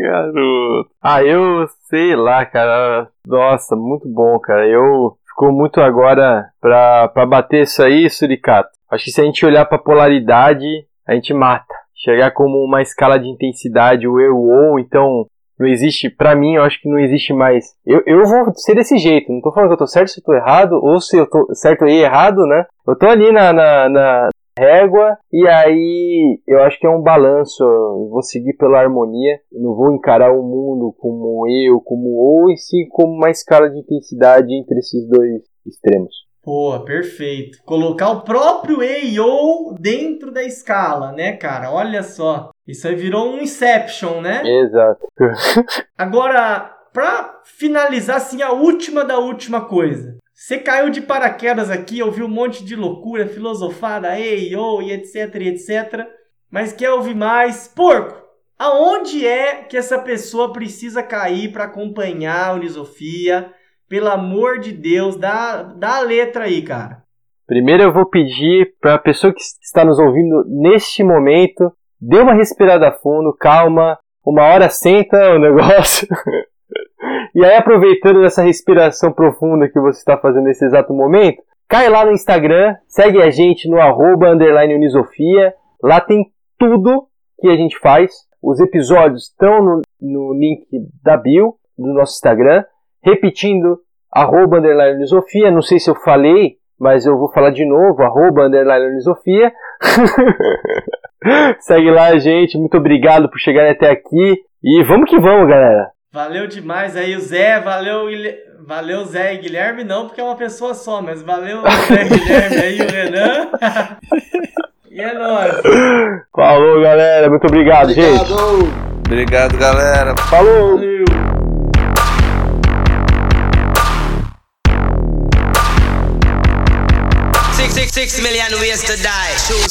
garoto. Ah, eu sei lá, cara. Nossa, muito bom, cara. Eu ficou muito agora pra, pra bater isso aí, Suricato. Acho que se a gente olhar para polaridade, a gente mata. Chegar como uma escala de intensidade, o eu ou, então não existe, para mim, eu acho que não existe mais. Eu, eu vou ser desse jeito, não tô falando que eu tô certo se eu tô errado, ou se eu tô certo e errado, né? Eu tô ali na, na, na régua, e aí eu acho que é um balanço. Eu vou seguir pela harmonia, não vou encarar o mundo como eu, como ou, e sim como uma escala de intensidade entre esses dois extremos. Pô, perfeito. Colocar o próprio EIO dentro da escala, né, cara? Olha só. Isso aí virou um Inception, né? Exato. (laughs) Agora, pra finalizar, assim, a última da última coisa. Você caiu de paraquedas aqui, ouviu um monte de loucura, filosofada, EIO e etc, e etc. Mas quer ouvir mais? Porco! Aonde é que essa pessoa precisa cair para acompanhar a Unisofia? Pelo amor de Deus, dá, dá a letra aí, cara. Primeiro eu vou pedir para a pessoa que está nos ouvindo neste momento, dê uma respirada fundo, calma, uma hora senta o (laughs) negócio. e aí, aproveitando essa respiração profunda que você está fazendo nesse exato momento, cai lá no Instagram, segue a gente no arroba underline Unisofia. Lá tem tudo que a gente faz. Os episódios estão no, no link da bio do nosso Instagram. Repetindo, arroba underline Unisofia. Não sei se eu falei, mas eu vou falar de novo, arroba underline Unisofia. (laughs) Segue lá, gente. Muito obrigado por chegar até aqui. E vamos que vamos, galera. Valeu demais aí o Zé, valeu, valeu Zé e Guilherme, não porque é uma pessoa só, mas valeu o Zé e (laughs) Guilherme aí, o Renan. (laughs) e é nóis. Falou, galera. Muito obrigado, gente. Obrigado! Obrigado, galera. Falou. Valeu. Six, six, million ways to die.